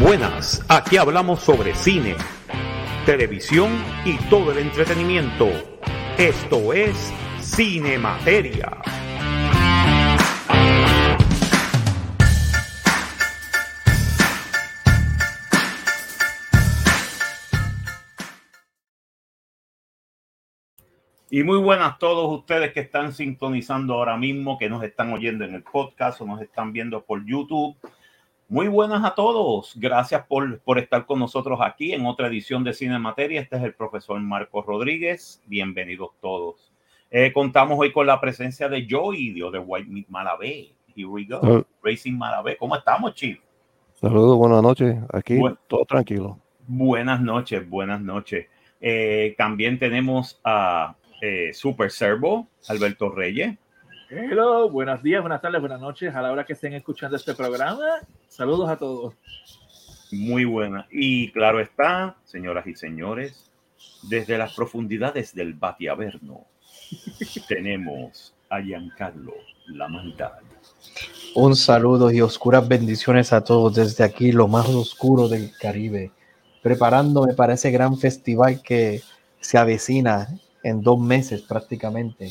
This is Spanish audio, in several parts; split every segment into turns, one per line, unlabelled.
Buenas, aquí hablamos sobre cine, televisión y todo el entretenimiento. Esto es Cine Materia. Y muy buenas a todos ustedes que están sintonizando ahora mismo, que nos están oyendo en el podcast o nos están viendo por YouTube. Muy buenas a todos. Gracias por, por estar con nosotros aquí en otra edición de Cine Materia. Este es el profesor Marcos Rodríguez. Bienvenidos todos. Eh, contamos hoy con la presencia de Joey de White Meat Malabé. Here we go.
Uh,
Racing Malabé. ¿Cómo estamos, Chief?
Saludos, buenas noches. Aquí todo tranquilo.
Buenas noches, buenas noches. Eh, también tenemos a eh, Super Servo, Alberto Reyes.
Hello, buenos días, buenas tardes, buenas noches a la hora que estén escuchando este programa. Saludos a todos.
Muy buena. Y claro está, señoras y señores, desde las profundidades del Batiaverno tenemos a Giancarlo La Maldad.
Un saludo y oscuras bendiciones a todos desde aquí, lo más oscuro del Caribe, preparándome para ese gran festival que se avecina en dos meses prácticamente,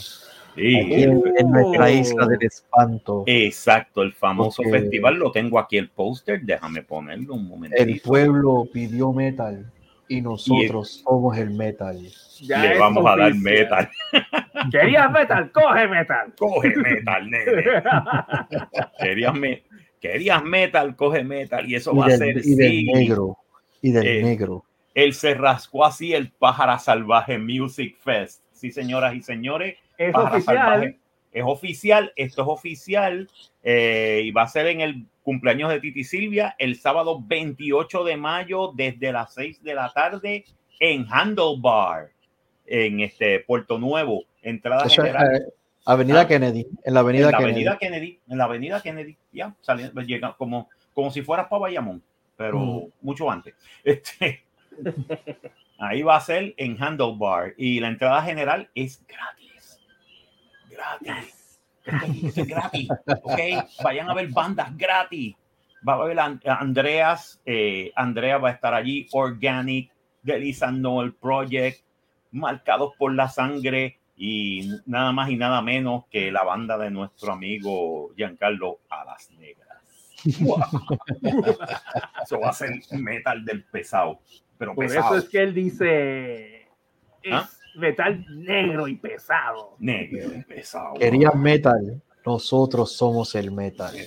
Sí,
aquí en, en nuestra isla del espanto.
exacto, el famoso
Porque-
festival. Lo tengo aquí el póster, déjame ponerlo un momento.
El pueblo pidió metal y nosotros somos el metal.
Ya
Le vamos a dar
oficial.
metal.
¿Querías metal? Coge metal.
Coge metal, nene. Querías, me- querías metal, coge metal. Y eso
Y
va a ser
del, y del
sí.
negro. Y del
Eh,
negro.
Él se rascó así el Pájara Salvaje Music Fest. Sí, señoras y señores.
Es oficial.
Salvaje Es oficial, esto es oficial. eh, y va a ser en el cumpleaños de Titi Silvia el sábado 28 de mayo desde las 6 de la tarde en Handlebar, en este Puerto Nuevo. Entrada
Eso es,
general.
eh, Avenida
Ah.
Kennedy, en la Avenida
en la
Kennedy.
avenida Kennedy, en la avenida Kennedy, ya, saliendo, llega como, como si fueras para Bayamón, pero
Mm.
mucho antes. Este, ahí va a ser en Handlebar y la entrada general es gratis. Gratis. Esto, es- gratis. Ok, vayan a ver bandas gratis. Va a haber An- Andreas, eh, Andrea va a estar allí, Organic, The Lisa Noel Project, marcados por la sangre y nada más y nada menos que la banda de nuestro amigo Giancarlo Alas Negras. Eso va a ser metal del pesado, pero
Por
pesado.
eso es que él dice es
¿Ah?
Metal negro y pesado.
Negro y pesado.
Querías metal, nosotros somos el metal.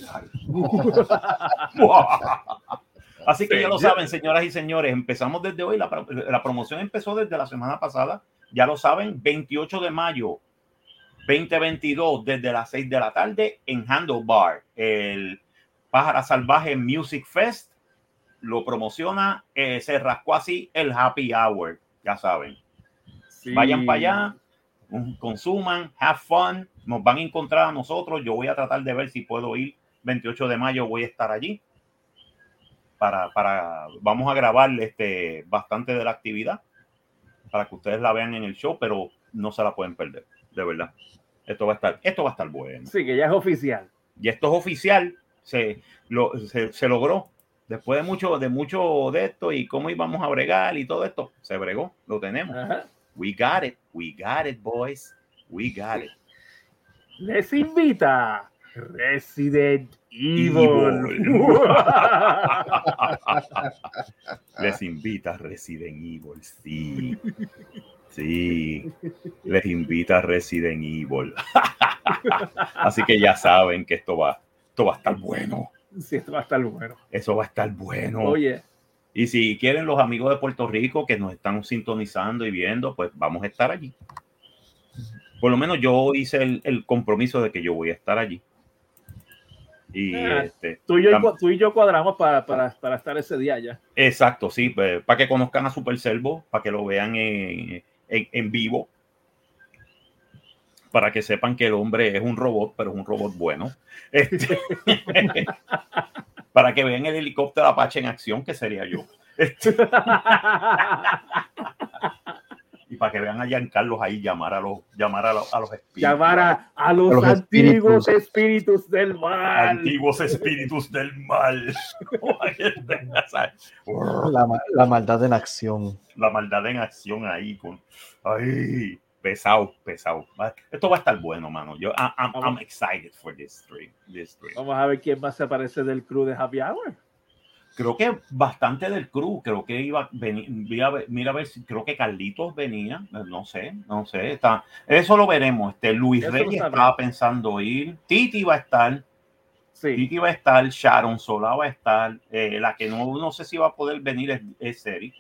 Así que ya lo saben, señoras y señores, empezamos desde hoy. La promoción empezó desde la semana pasada. Ya lo saben, 28 de mayo 2022, desde las 6 de la tarde en Handlebar. El Pájara Salvaje Music Fest lo promociona, eh, se rascó así el Happy Hour, ya saben.
Sí.
Vayan para allá, consuman, have fun, nos van a encontrar a nosotros. Yo voy a tratar de ver si puedo ir. 28 de mayo voy a estar allí. Para, para, vamos a grabar este, bastante de la actividad para que ustedes la vean en el show, pero no se la pueden perder, de verdad. Esto va a estar, esto va a estar bueno.
Sí, que ya es oficial.
Y esto es oficial, se, lo, se, se logró. Después de mucho, de mucho de esto y cómo íbamos a bregar y todo esto, se bregó, lo tenemos.
Ajá.
We got it. We got it, boys. We got it.
Les invita Resident Evil.
Evil. Les invita Resident Evil, sí. Sí, les invita Resident Evil. Así que ya saben que esto va, esto va a estar bueno.
Sí, esto va a estar bueno.
Eso va a estar bueno.
Oye,
Y si quieren los amigos de Puerto Rico que nos están sintonizando y viendo, pues vamos a estar allí. Por lo menos yo hice el, el compromiso de que yo voy a estar allí. Y
Ah.
este,
tú y yo, tú y yo cuadramos para, para, para estar ese día ya.
exacto, sí, pues, para que conozcan a Super Servo, para que lo vean en, en- en vivo, para que sepan que el hombre es un robot, pero es un robot bueno. Este, para que vean el helicóptero Apache en acción, que sería yo. Y para que vean a Giancarlos ahí llamar a los, llamar a los, a los espíritus.
Llamar a, a los,
A los
antiguos
espíritus.
espíritus del mal.
Antiguos espíritus del mal.
La, la maldad en acción.
La maldad en acción ahí con. Ay, pesado, pesado. Esto va a estar bueno, mano. Yo, I'm, I'm excited for this stream. This stream.
Vamos a ver quién más se aparece del crew de Happy Hour.
Creo que bastante del crew. Creo que iba. a ver- mira a ver si. Creo que Carlitos venía. No sé, no sé. Está, eso lo veremos. Este, Luis
Eso
Reyes estaba pensando ir. Titi va a estar.
Sí.
Titi va a estar. Sharon Sola va a estar. eh, la que no, no sé si va a poder venir es, es Eric.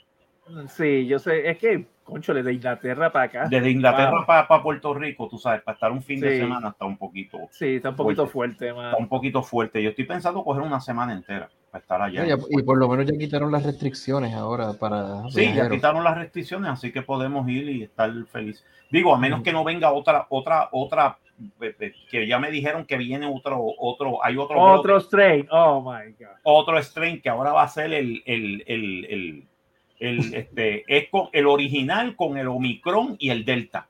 Sí, yo sé. Es que, conchole, de Inglaterra para acá.
Desde Inglaterra
Wow.
para Puerto Rico, tú sabes, para estar un fin de semana está un poquito,
Sí, está un poquito
Fuerte.
fuerte, man.
está un poquito fuerte. Yo estoy pensando coger una semana entera para estar allá.
Y, y por lo menos ya quitaron las restricciones ahora para
Sí, ya quitaron las restricciones, así que podemos ir y estar feliz. Digo, a menos que no venga otra, otra, otra, eh, eh, que ya me dijeron que viene otro, otro, hay otro,
Otro
brote,
strain. Oh my God.
otro strain que ahora va a ser el, el, el, el, el, este, es con el original con el Omicron y el Delta.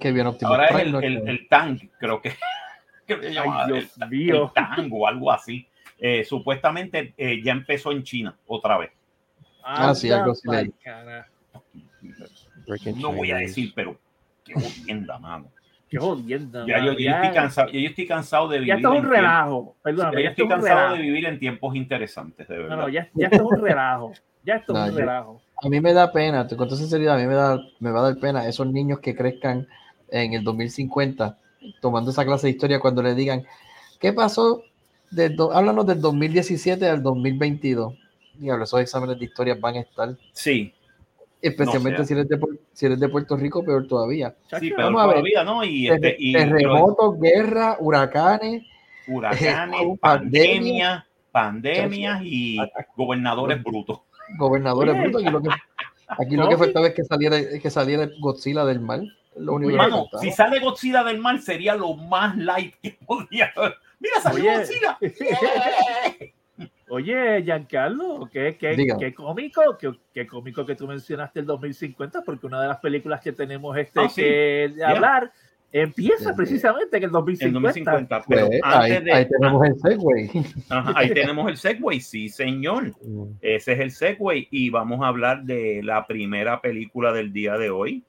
Qué bien Optimus
Ahora es el,
¿no?
el, el Tang, creo que. que
Ay, Dios
el,
mío.
el Tang o algo así. Eh, supuestamente eh, ya empezó en China otra vez.
Ah, sí, algo así
No voy a decir, pero qué jodienda, mano.
Qué jodienda.
Ya, yo,
mano,
yo
ya-
estoy cansado, yo estoy cansado de vivir.
Ya esto es un relajo. Perdóname,
ya
ya esto
estoy cansado
relajo.
de vivir en tiempos interesantes, de
No,
verdad.
no, ya, ya esto es un relajo. Ya esto
No,
es un
yo-
relajo.
A mí me da pena, te cuento sinceridad, a mí me, da, me va a dar pena esos niños que crezcan en el 2050 tomando esa clase de historia cuando le digan, ¿qué pasó? Del do- háblanos del 2017 al 2022. Diablo, esos exámenes de historia van a estar,
Sí,
especialmente
No
si, eres de, si eres de Puerto Rico, peor todavía.
sí, pero
vamos a ver.
todavía no. Y, este,
Terre-
y pero
terremotos, guerra, huracanes,
huracanes,
eh,
pandemias, pandemias y gobernadores brutos.
Gobernadores
Oye.
brutos. Aquí lo que, aquí lo que faltaba es que saliera, que saliera Godzilla del mar. Lo único
Mano, si sale Godzilla del mar sería lo más light que podía haber. Mira, salió
Oye.
Godzilla.
Oye, Giancarlo, qué, qué, qué cómico, qué, qué cómico que tú mencionaste el 2050, porque una de las películas que tenemos este
Ah, sí.
que hablar empieza
Sí.
precisamente en el
En
2050.
2050. Pero
Pues, ahí,
antes de.
ahí tenemos el segue.
Ajá, ahí tenemos el Segway, sí, señor.
Mm.
Ese es el Segway. Y vamos a hablar de la primera película del día de hoy.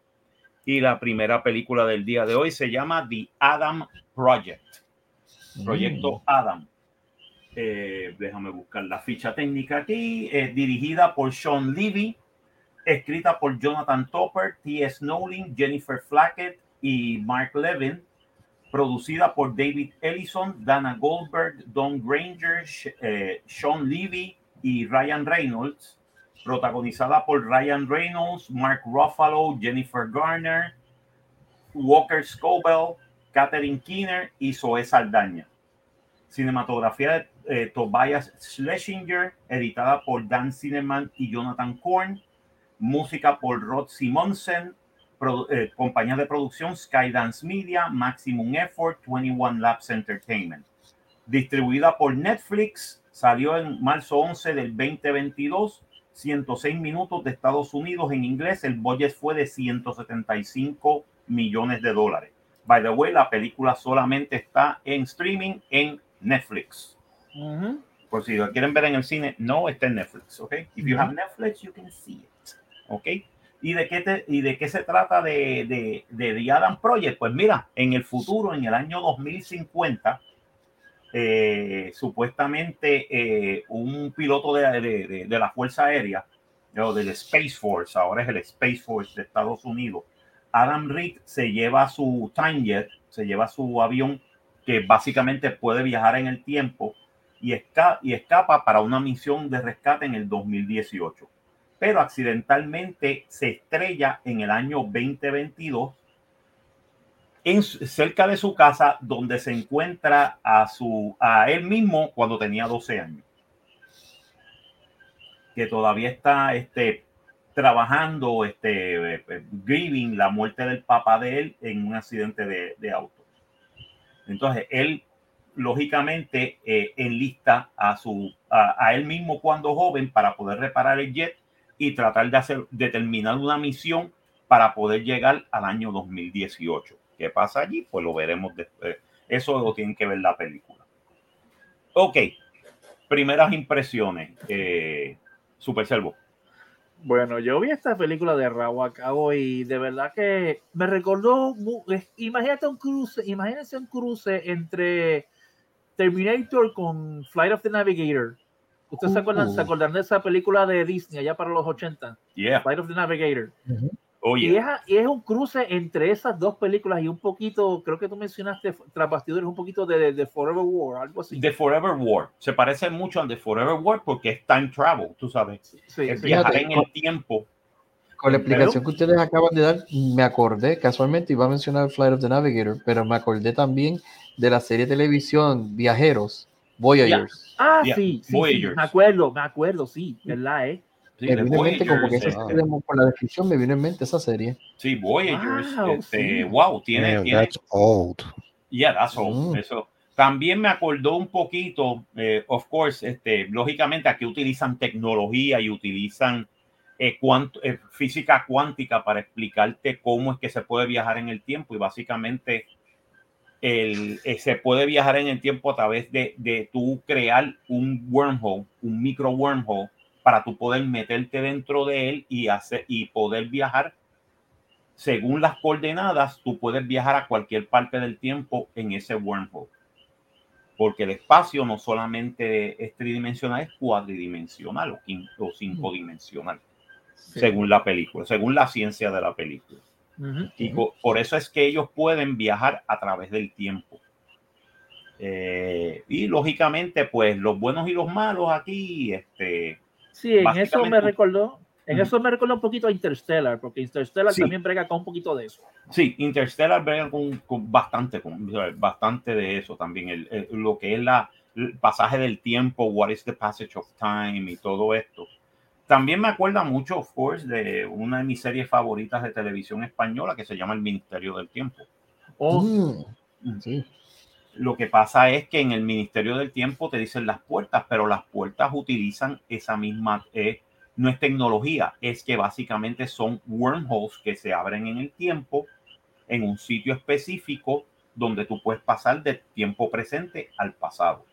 Y la primera película del día de hoy se llama The Adam Project. Proyecto Adam. Eh, déjame buscar la ficha técnica aquí. Es dirigida por Sean Levy, escrita por Jonathan Topper, T.S. Snowling, Jennifer Flackett y Mark Levin. Producida por David Ellison, Dana Goldberg, Don Granger, eh, Sean Levy y Ryan Reynolds. Protagonizada por Ryan Reynolds, Mark Ruffalo, Jennifer Garner, Walker Scobell, Catherine Keener y Zoe Saldaña. Cinematografía de eh, Tobias Schlesinger, editada por Dan Cineman y Jonathan Korn. Música por Rod Simonsen. Produ- eh, compañía de producción Skydance Media, Maximum Effort, 21 Labs Entertainment. Distribuida por Netflix, salió en marzo 11 del 2022. 106 minutos de Estados Unidos en inglés. El budget fue de 175 millones de dólares. By the way, la película solamente está en streaming en Netflix. Por si quieren ver en el cine, no está en Netflix, ¿ok? If you have Netflix, you can see it, ¿ok? ¿Y de qué, te- y de qué se trata de, de, de The Adam Project? Pues mira, en el futuro, en el año 2050, eh, supuestamente eh, un piloto de, de- de- la Fuerza Aérea, o del Space Force, ahora es el Space Force de Estados Unidos, Adam Reed se lleva su Jet, se lleva su avión que básicamente puede viajar en el tiempo y, y escapa para una misión de rescate en el 2018. Pero accidentalmente se estrella en el año 2022 en, cerca de su casa donde se encuentra a, su, a él mismo cuando tenía 12 años. Que todavía está este, trabajando, este, eh, grieving la muerte del papá de él en un accidente de, de auto. Entonces, él lógicamente eh, enlista a, su, a, a él mismo cuando joven para poder reparar el jet y tratar de, hacer, de terminar una misión para poder llegar al año 2018. ¿Qué pasa allí? Pues lo veremos después. Eso lo tienen que ver la película. Ok, primeras impresiones. Eh, Super Servo.
Bueno, yo vi esta película de Raúl a cabo y de verdad que me recordó, imagínate un cruce, imagínense un cruce entre Terminator con Flight of the Navigator. ¿Ustedes se, acuerdan, se uh. acuerdan de esa película de Disney allá para los 80?
Yeah.
Flight of the Navigator. y, es, un cruce entre esas dos películas y un poquito, creo que tú mencionaste tras bastidores, un poquito de, de, Forever War, algo así.
De Forever War. Se parece mucho al de Forever War porque es time travel, tú sabes.
Sí,
es viajar en el tiempo.
Con la explicación que ustedes acaban de dar, me acordé, casualmente iba a mencionar Flight of the Navigator, pero me acordé también de la serie de televisión Viajeros, Voyagers.
Ah, sí, sí, me acuerdo, me acuerdo, sí, ¿verdad? Eh?
Sí, me vino en mente como que por la descripción me vino en mente esa serie.
Sí, Voyagers, wow, este, wow tiene, tiene,
That's old.
Yeah, that's old. Mm. Eso. También me acordó un poquito, eh, of course, este, lógicamente aquí utilizan tecnología y utilizan eh, eh, física cuántica para explicarte cómo es que se puede viajar en el tiempo y básicamente el, eh, se puede viajar en el tiempo a través de, de tú crear un wormhole, un micro wormhole, para tú poder meterte dentro de él y, hacer, y poder viajar según las coordenadas, tú puedes viajar a cualquier parte del tiempo en ese wormhole. Porque el espacio no solamente es tridimensional, es cuadridimensional o, o cinco dimensional, según la película, según la ciencia de la película. Y por, eso es que ellos pueden viajar a través del tiempo. Eh, y lógicamente, pues los buenos y los malos aquí, este.
Sí, en eso me recordó, en eso me recordó un poquito a Interstellar, porque Interstellar también brega con un poquito de eso.
Sí, Interstellar brega con, bastante, con bastante de eso también, lo que es la, el pasaje del tiempo, what is the passage of time y todo esto. También me acuerda mucho, of course, de una de mis series favoritas de televisión española que se llama El Ministerio del Tiempo.
Oh, mm.
Mm. sí. Lo que pasa es que en el Ministerio del Tiempo te dicen las puertas, pero las puertas utilizan esa misma, eh, no es tecnología, es que básicamente son wormholes que se abren en el tiempo, en un sitio específico donde tú puedes pasar del tiempo presente al pasado.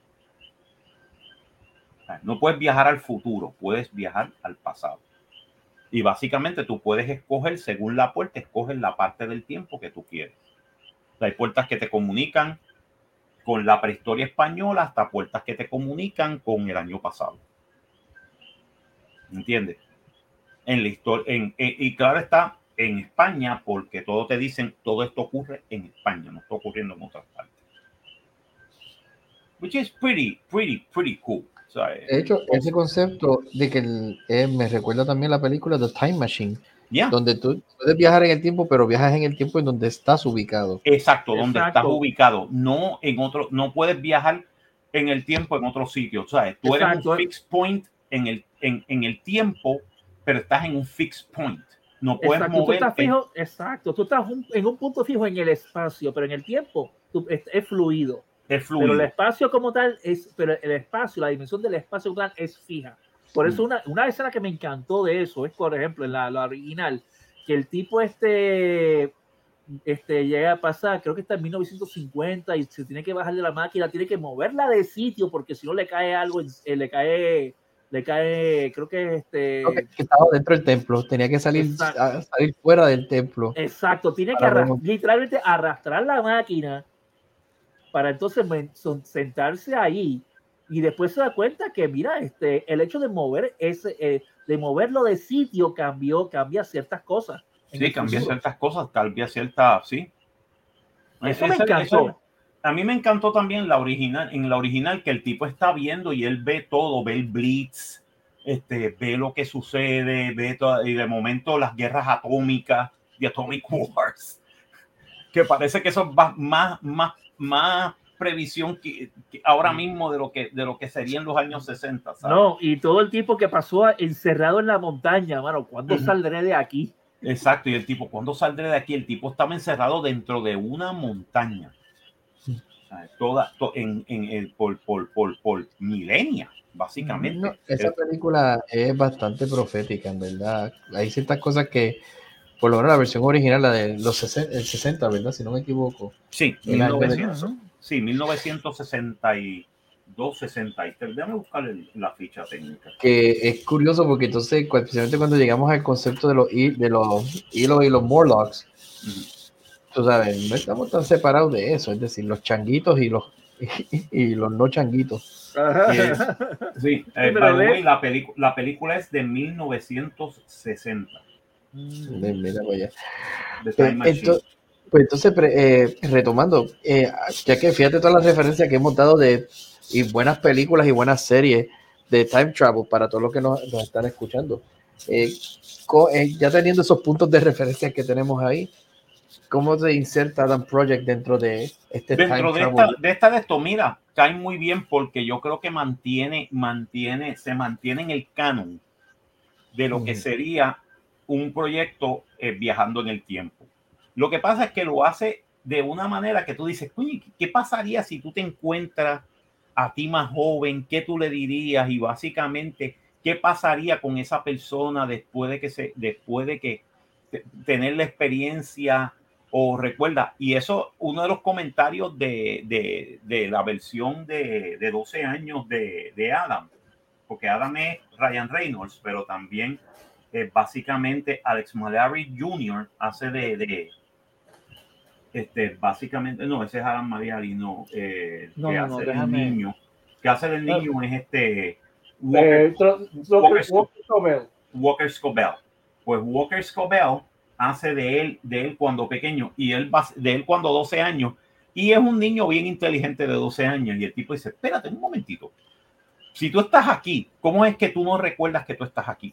No puedes viajar al futuro, puedes viajar al pasado. Y básicamente tú puedes escoger, según la puerta, escoger la parte del tiempo que tú quieres. Hay puertas que te comunican con la prehistoria española hasta puertas que te comunican con el año pasado. ¿Entiendes? En la historia, y claro está, en España, porque todo te dicen, todo esto ocurre en España, no está ocurriendo en otras partes. Which is pretty, pretty, pretty cool
de hecho, ese concepto de que eh, me recuerda también la película The Time Machine, donde tú puedes viajar en el tiempo, pero viajas en el tiempo en donde estás ubicado.
Exacto, donde estás ubicado, no en otro, no puedes viajar en el tiempo en otro sitio, ¿sabes? Tú eres un fixed point en el, en, en, el tiempo, pero estás en un fixed point. No puedes
exacto, Tú estás fijo, exacto, tú estás en un punto fijo en el espacio, pero en el tiempo es fluido. Pero el espacio como tal es, pero el espacio, la dimensión del espacio como tal es fija. Por eso mm. una, una escena que me encantó de eso es, por ejemplo, en la, la original, que el tipo este, este llega a pasar, creo que está en 1950 y se tiene que bajar de la máquina, tiene que moverla de sitio porque si no le cae algo, eh, le cae, le cae, creo que este...
que estaba dentro del templo, tenía que salir, salir fuera del templo.
Exacto, tiene que literalmente arrastrar la máquina para entonces sentarse ahí y después se da cuenta que mira este el hecho de mover ese eh, de moverlo de sitio cambió cambia ciertas cosas
sí cambia ciertas cosas cambia ciertas sí.
Eso me encantó.
a mí me encantó también la original en la original que el tipo está viendo y él ve todo ve el blitz este ve lo que sucede ve todo, y de momento las guerras atómicas de atomic wars que parece que eso es más más más previsión que, ahora mismo de lo que de lo que sería en los años 60.
No, y todo el tiempo que pasó encerrado en la montaña, mano, ¿cuándo saldré de aquí?
Exacto, y el tipo, ¿cuándo saldré de aquí? El tipo estaba encerrado dentro de una montaña. toda, en, en, por, por, por, por milenia, básicamente.
esa película es bastante profética, en verdad. Hay ciertas cosas que por lo menos la versión original, la de los 60, el 60 ¿verdad? Si no me equivoco.
Sí, 1900, sí 1962, 63. Déjame buscar la ficha técnica.
Que es curioso porque entonces, especialmente cuando llegamos al concepto de los, de los hilos y los Morlocks, tú sabes, no estamos tan separados de eso, es decir, los changuitos y los, y, los no changuitos.
Sí, eh, la, la película es de 1960.
Mira, pues, entonces, pues entonces, eh, retomando, eh, ya que fíjate todas las referencias que hemos dado de y buenas películas y buenas series de time travel para todos los que nos, están escuchando. Eh, ya teniendo esos puntos de referencia que tenemos ahí, ¿cómo se inserta Adam Project dentro de este
dentro de esta, de esta de esto? Mira, cae muy bien porque yo creo que mantiene, mantiene, se mantiene en el canon de lo que sería un proyecto eh, viajando en el tiempo. Lo que pasa es que lo hace de una manera que tú dices, ¿qué pasaría si tú te encuentras a ti más joven? ¿Qué tú le dirías? Y básicamente, ¿qué pasaría con esa persona después de que se, después de que tener la experiencia o recuerda? Y eso, uno de los comentarios de, la versión de, 12 años de, de Adam, porque Adam es Ryan Reynolds, pero también básicamente Alex Malari Jr. hace de, de, este, básicamente, no, ese es Alan Mariari, no, eh, que hace del niño, que hace del niño es este Walker, Walker, Scobell. Walker Scobell. Pues Walker Scobell hace de él, de él cuando pequeño y él de él cuando 12 años y es un niño bien inteligente de 12 años y el tipo dice, espérate un momentito, si tú estás aquí, ¿cómo es que tú no recuerdas que tú estás aquí?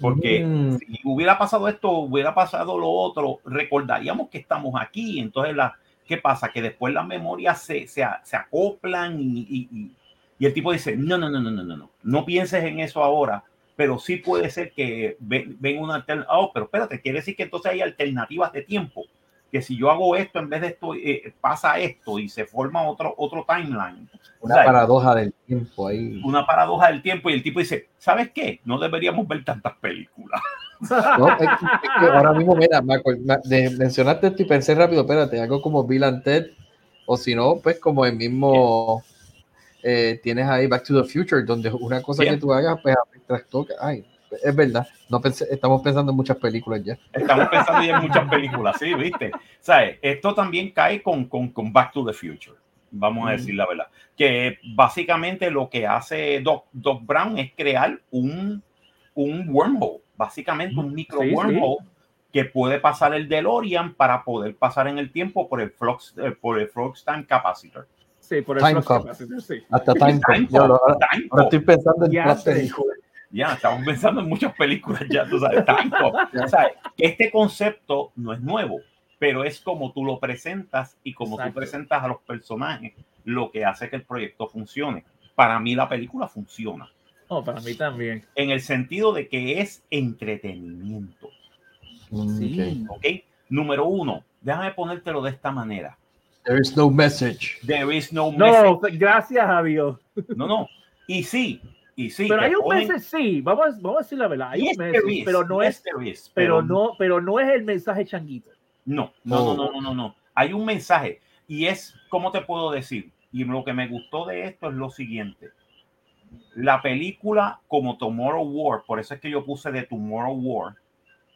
Porque mm. si hubiera pasado esto, hubiera pasado lo otro, recordaríamos que estamos aquí. Entonces, la, ¿qué pasa? Que después las memorias se, se, se acoplan y, y, y, el tipo dice, no, no, no, no, no, no, no, no pienses en eso ahora, pero sí puede ser que ven, ven una alternativa. Oh, pero espérate, quiere decir que entonces hay alternativas de tiempo que si yo hago esto, en vez de esto, eh, pasa esto y se forma otro, otro timeline.
Una paradoja del tiempo ahí.
Una paradoja del tiempo y el tipo dice, ¿sabes qué? No deberíamos ver tantas películas.
ahora mismo, mira, de, mencionaste esto y pensé rápido, espérate, algo como Bill and Ted, o si no, pues como el mismo... Eh, tienes ahí Back to the Future, donde una cosa que tú hagas, pues toca. Ay, es verdad, no estamos pensando en muchas películas ya.
Estamos pensando ya en muchas películas, sí, viste. ¿Sabes? Esto también cae con, con, con Back to the Future, vamos a decir la verdad. Que básicamente lo que hace Doc, Doc Brown es crear un, un wormhole, básicamente un micro wormhole. que puede pasar el DeLorean para poder pasar en el tiempo por el flux, eh, por el flux time capacitor.
Sí, por el flux capacitor, sí.
Hasta time, time, ahora, estoy pensando en
ya, ya, estamos pensando en muchas películas ya, tú sabes, tanto. Este concepto no es nuevo, pero es como tú lo presentas y como tú presentas a los personajes lo que hace que el proyecto funcione. Para mí la película funciona.
Oh, para mí también.
En el sentido de que es entretenimiento.
Sí.
Ok. Número uno, déjame ponértelo de esta manera.
There is no message.
There is no
message. No, gracias a Dios.
No, no. Y sí, y sí,
pero hay un mes sí, vamos, vamos a decir la verdad, hay un message, pero no es, pero, no, pero no es el mensaje changuito.
No, no, no, no, no, no, Hay un mensaje y es, ¿cómo te puedo decir? Y lo que me gustó de esto es lo siguiente. La película como Tomorrow War, por eso es que yo puse de Tomorrow War,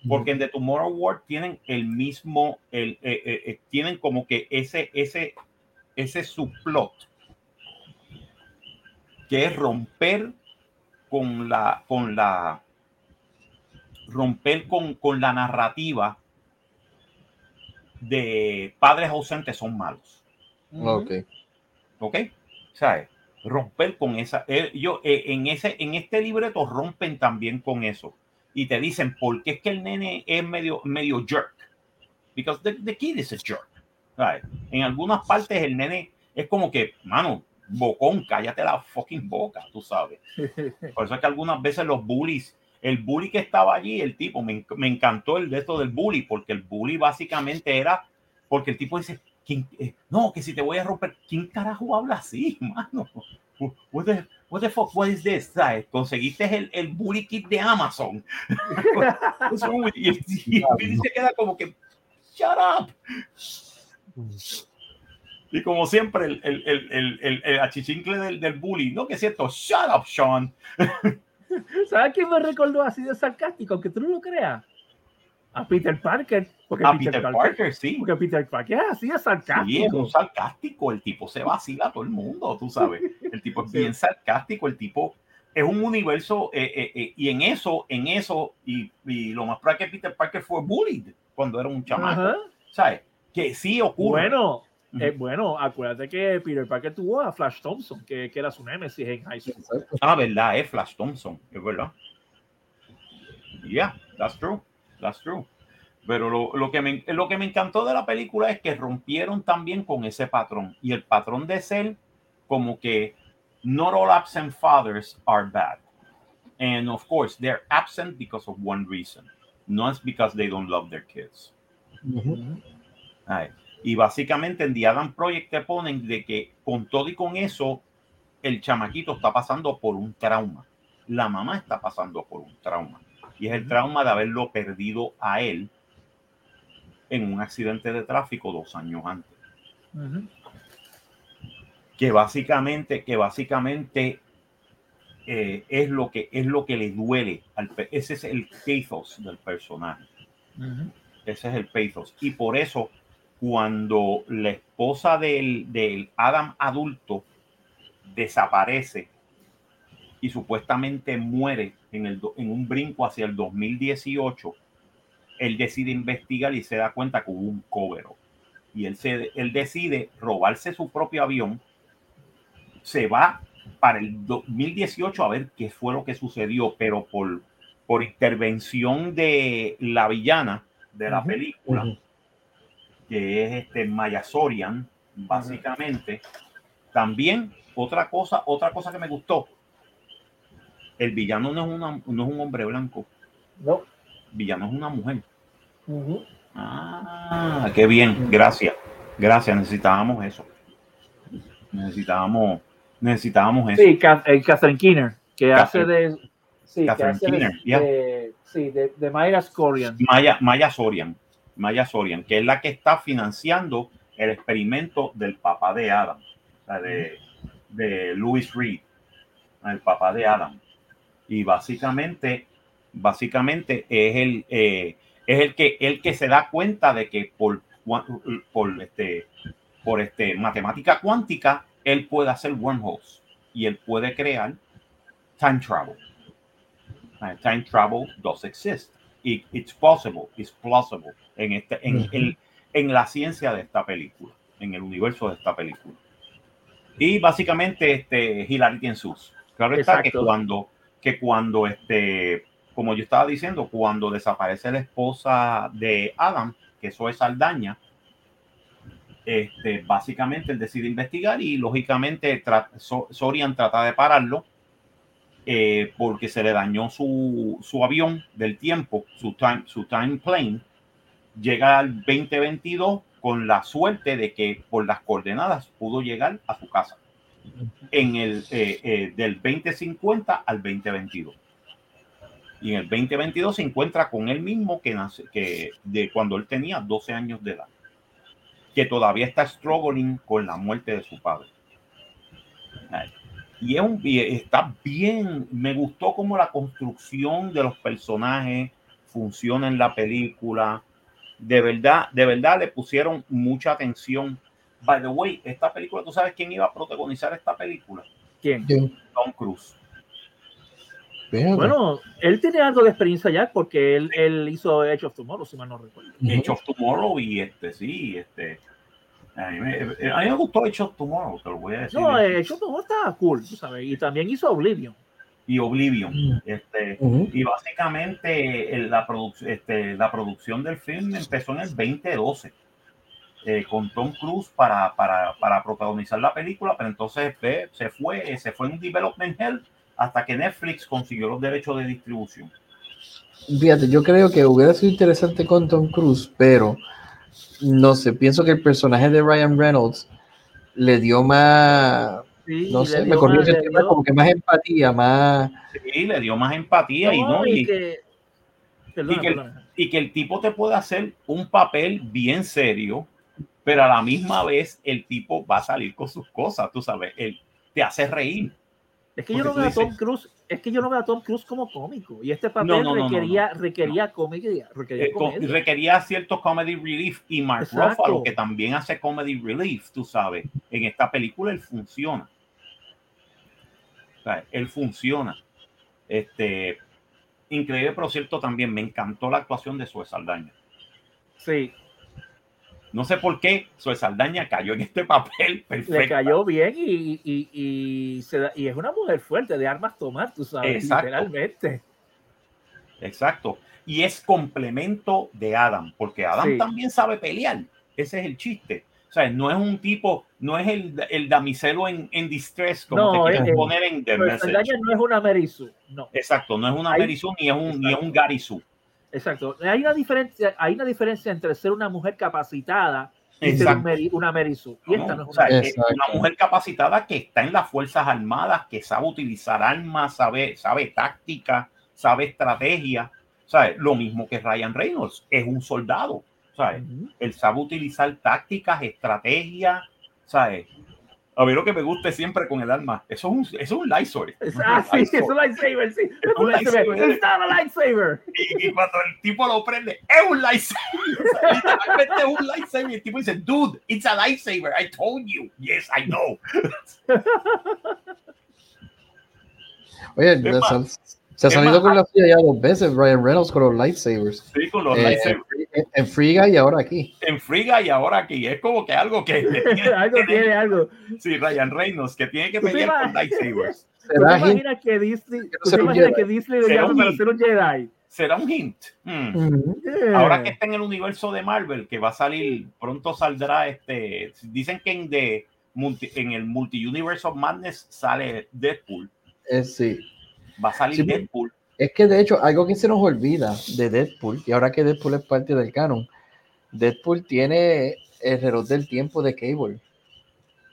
porque en The Tomorrow War tienen el mismo, el, eh, eh, eh, tienen como que ese, ese, ese subplot, que es romper con la, con la, romper con, con la narrativa de padres ausentes son malos.
Ok.
Ok. ¿Sabes? Romper con esa. Eh, yo, eh, en, ese, en este libreto rompen también con eso. Y te dicen, ¿por qué es que el nene es medio, medio jerk? Because the, the kid is a jerk. ¿sabes? En algunas partes el nene es como que, mano, bocón, cállate la fucking boca, tú sabes. Por eso es que algunas veces los bullies, el bully que estaba allí, el tipo, me, me encantó el de esto del bully, porque el bully básicamente era, porque el tipo dice, ¿quién, eh, no, que si te voy a romper, ¿quién carajo habla así, mano? what the, what the fuck, what is this? ¿Sabes? Conseguiste el, el bully kit de Amazon. y, y, y, se queda como que, shut up. Y como siempre, el, el, el, el, el achichincle del, del bully, no que es cierto, shut up, Sean.
¿Sabes quién me recordó así de sarcástico? Aunque tú no lo creas. A Peter Parker.
Porque a Peter, Peter Parker, sí.
Porque Peter Parker es así de sarcástico.
Sí, es un sarcástico. El tipo se vacila a todo el mundo, tú sabes. El tipo es bien sarcástico. El tipo es un universo. Eh, eh, eh, y en eso, en eso, y, y, lo más probable que Peter Parker fue bullied cuando era un chamaco. ¿Sabes? Que sí ocurre.
Bueno, eh, bueno, acuérdate que Peter Parker tuvo a Flash Thompson, que, que era su némesis en high school.
Ah, verdad, es Flash Thompson, es verdad. Yeah, that's true, that's true. Pero lo, lo, que me, lo que me encantó de la película es que rompieron también con ese patrón. Y el patrón de ser como que not all absent fathers are bad. And of course, they're absent because of one reason. Not because they don't love their kids. Uh -huh. right. Y básicamente en The Adam Project te ponen de que con todo y con eso, el chamaquito está pasando por un trauma. La mamá está pasando por un trauma. Y es el trauma de haberlo perdido a él en un accidente de tráfico dos años antes. Uh -huh. Que básicamente, que básicamente eh, es, lo que, es lo que le duele. Al, ese es el pathos del personaje. Uh -huh. Ese es el pathos. Y por eso cuando la esposa del, del, Adam adulto desaparece y supuestamente muere en, el, en un brinco hacia el 2018, él decide investigar y se da cuenta que hubo un cobero. Y él, se, él decide robarse su propio avión, se va para el 2018 a ver qué fue lo que sucedió, pero por, por intervención de la villana de la uh -huh, película, uh -huh que es este Maya Sorian, básicamente. También otra cosa, otra cosa que me gustó, el villano no es, una, no es un hombre blanco.
No.
Villano es una mujer. Uh -huh. Ah, qué bien, gracias. Gracias, necesitábamos eso. Necesitábamos, necesitábamos eso.
Sí, el Catherine Keener, que hace de. Sí, Catherine que hace
Keener,
de, yeah. de, sí, de, de Maya Sorian.
Maya, Maya Sorian. Maya Sorian, que es la que está financiando el experimento del papá de Adam, de, de Louis Reed, el papá de Adam. Y básicamente, básicamente es el, eh, es el que, el que se da cuenta de que por, por, este, por este, matemática cuántica, él puede hacer wormholes y él puede crear time travel. Time travel does exist. It, it's possible, it's plausible en, este, en, el, en la ciencia de esta película, en el universo de esta película. Y básicamente, este, Hilarity en sus. Claro está que cuando, que cuando, este, como yo estaba diciendo, cuando desaparece la esposa de Adam, que eso es Saldaña, este, básicamente él decide investigar y lógicamente tra so Sorian trata de pararlo eh, porque se le dañó su, su, avión del tiempo, su time, su time plane, llega al 2022 con la suerte de que por las coordenadas pudo llegar a su casa en el eh, eh, del 2050 al 2022 y en el 2022 se encuentra con él mismo que nace que de cuando él tenía 12 años de edad que todavía está struggling con la muerte de su padre y, es un, y está bien me gustó como la construcción de los personajes funciona en la película de verdad, de verdad le pusieron mucha atención. By the way, esta película, ¿tú sabes quién iba a protagonizar esta película?
¿Quién?
Tom Cruise.
Bueno, él tiene algo de experiencia ya porque él, él hizo Edge of Tomorrow, si mal no recuerdo.
Edge of Tomorrow y este, sí, este. A mí, me, a mí me gustó Edge of Tomorrow, te lo voy a decir.
No, Edge of Tomorrow está cool, tú sabes, y también hizo Oblivion
y Oblivion. Este, uh -huh. Y básicamente la, produ este, la producción del film empezó en el 2012 eh, con Tom Cruise para, para, para, protagonizar la película, pero entonces eh, se fue, se fue en Development Hell hasta que Netflix consiguió los derechos de distribución.
Fíjate, yo creo que hubiera sido interesante con Tom Cruise, pero no sé, pienso que el personaje de Ryan Reynolds le dio más no sé, me corrió ese tema como que más empatía, más.
Sí, le dio más empatía y no. Y, que, y, que el, tipo te puede hacer un papel bien serio, pero a la misma vez el tipo va a salir con sus cosas, tú sabes, él te hace reír.
Es que yo no veo a Tom Cruise, es que yo no veo a Tom Cruise como cómico. Y este papel requería, requería comedia.
Eh, requería, cierto comedy relief. Y Mark Ruffalo, que también hace comedy relief, tú sabes. En esta película él funciona. O sea, él funciona. Este, increíble, pero cierto también. Me encantó la actuación de Sue Saldaña.
Sí,
no sé por qué Zoe Saldaña cayó en este papel
perfecto. Le cayó bien y, y, y, y, es una mujer fuerte de armas tomar, tú sabes, literalmente.
Exacto. Y es complemento de Adam, porque Adam también sabe pelear. Ese es el chiste. O sea, no es un tipo, no es el, el damiselo en, en distress, como te quieren poner en The
Message. no es una Merisu, no.
Exacto, no es una Merisu ni es un, ni es un Garisu.
Exacto. Hay una diferencia, hay una diferencia entre ser una mujer capacitada y ser una Merisu. Y esta no es
una, mujer capacitada que está en las Fuerzas Armadas, que sabe utilizar armas, sabe, sabe táctica, sabe estrategia. ¿sabes? Lo mismo que Ryan Reynolds, es un soldado. ¿sabes? Él sabe utilizar tácticas, estrategias, ¿sabes? A mí lo que me gusta siempre con el arma, eso es un, eso es un lightsaber.
Ah, sí, es un lightsaber, sí. Es un lightsaber. It's not a lightsaber.
Y, cuando el tipo lo prende, es un lightsaber. Literalmente es un lightsaber. Y el tipo dice, dude, it's a lightsaber. I told you. Yes, I know.
Oye, se ha salido con la suya ya dos veces, Ryan Reynolds con los lightsabers.
Sí, con los eh, lightsabers.
En, Friga y ahora aquí.
En Friga y ahora aquí. Es como que algo que.
algo tiene algo.
Sí, Ryan Reynolds, que tiene que pelear con lightsabers.
¿Tú te imaginas que Disney, ¿tú te imaginas que Disney le llama para ser un Jedi?
Será un hint. Hmm. Ahora que está en el universo de Marvel, que va a salir, pronto saldrá este. Dicen que en, de, en el Multi-Universe of Madness sale Deadpool.
Eh, sí
va a salir Deadpool.
Es que de hecho, algo que se nos olvida de Deadpool, y ahora que Deadpool es parte del canon, Deadpool tiene el reloj del tiempo de Cable.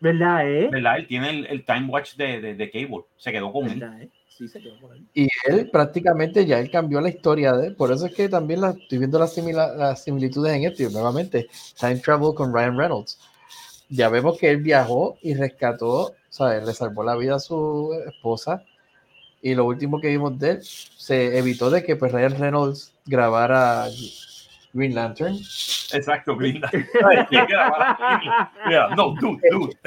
¿Verdad, eh?
¿Verdad? Él tiene el, Time Watch de, de, Cable. Se quedó con él. Eh?
Sí, se quedó con él.
Y él prácticamente ya él cambió la historia de él. Por eso es que también la, estoy viendo las, las similitudes en esto. nuevamente, Time Travel con Ryan Reynolds. Ya vemos que él viajó y rescató, ¿sabes? Le salvó la vida a su esposa y lo último que vimos de él, se evitó de que pues Ryan Reynolds grabara Green Lantern.
Exacto, Green Lantern. no, dude, dude.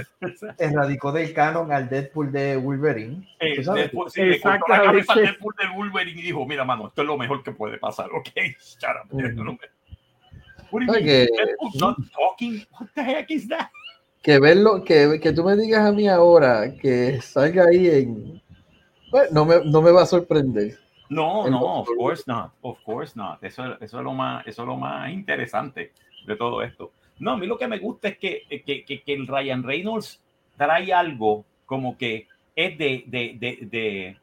Erradicó del canon al Deadpool de Wolverine.
Eh, Deadpool, sí, le cortó la cabeza al Deadpool de Wolverine y dijo, mira, mano, esto es lo mejor que puede pasar, ¿ok? Shut up. Mm. What do you mean? Deadpool not talking? What the heck is that?
Que verlo, que, que tú me digas a mí ahora que salga ahí en no, me, no me va a sorprender.
No, no, of course not, of course not. Eso, eso, es lo más, eso es lo más interesante de todo esto. No, a mí lo que me gusta es que, que, que, que el Ryan Reynolds trae algo como que es de, de, de, de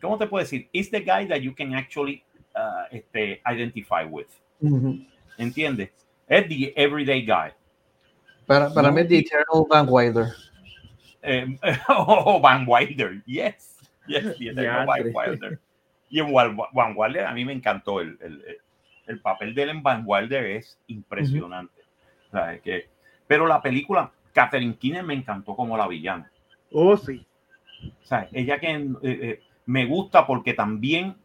¿cómo te puedo decir? It's the guy that you can actually uh, este, identify with. ¿Entiendes? Es the everyday guy.
Para, para mí es the eternal Van Wilder.
Eh, oh, Van Wilder, yes. Y, Wilder. Y en Van Wilder a mí me encantó el, el, el, papel de él en Van Wilder es impresionante. que, pero la película, Catherine Keener me encantó como la villana.
Oh, sí.
Sea, ella que eh, eh, me gusta porque también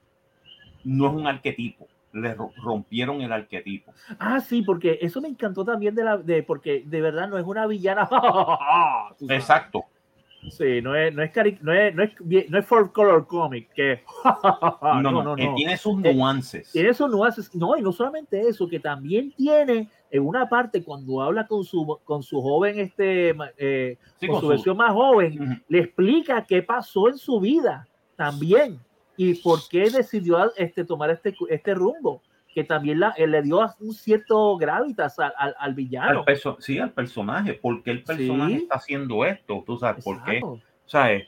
no es un arquetipo. Le rompieron el arquetipo.
Ah, sí, porque eso me encantó también de la, de, porque de verdad no es una villana.
Exacto.
Sí, no es, no es, no es, no es, no es for color comic, que
no, no, no, no, tiene sus eh, nuances.
Tiene sus nuances, no, y no solamente eso, que también tiene en una parte cuando habla con su, con su joven, este, eh, con, su, versión más joven, le explica qué pasó en su vida también y por qué decidió este, tomar este, este rumbo que también la, le dio un cierto gravitas al, al, villano.
sí, al personaje. porque el personaje está haciendo esto? ¿Tú sabes por qué? ¿Sabes?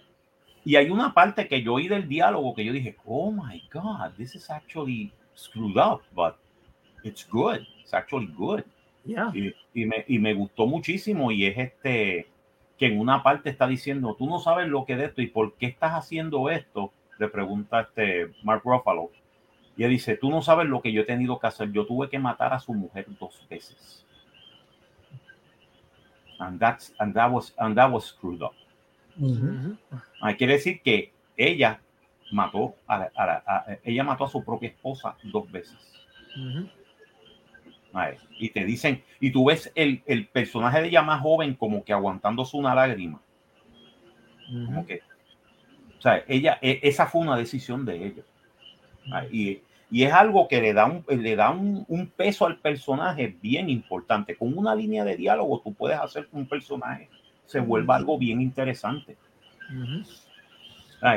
Y hay una parte que yo oí del diálogo que yo dije, oh my God, this is actually screwed up, but it's good. It's actually good.
Yeah.
Y, y, me, y me gustó muchísimo y es este, que en una parte está diciendo, tú no sabes lo que es esto y por qué estás haciendo esto, le pregunta este Mark Ruffalo. Y él dice, tú no sabes lo que yo he tenido que hacer. Yo tuve que matar a su mujer dos veces. And, that's, and, that, was, and that was screwed up. quiere decir que ella mató a, ella mató a su propia esposa dos veces. y te dicen, y tú ves el, el, personaje de ella más joven como que aguantándose una lágrima. Como que, o sea, ella, e, esa fue una decisión de ella. y, y, es algo que le da, un, le da un, un, peso al personaje bien importante. Con una línea de diálogo tú puedes hacer que un personaje se vuelva algo bien interesante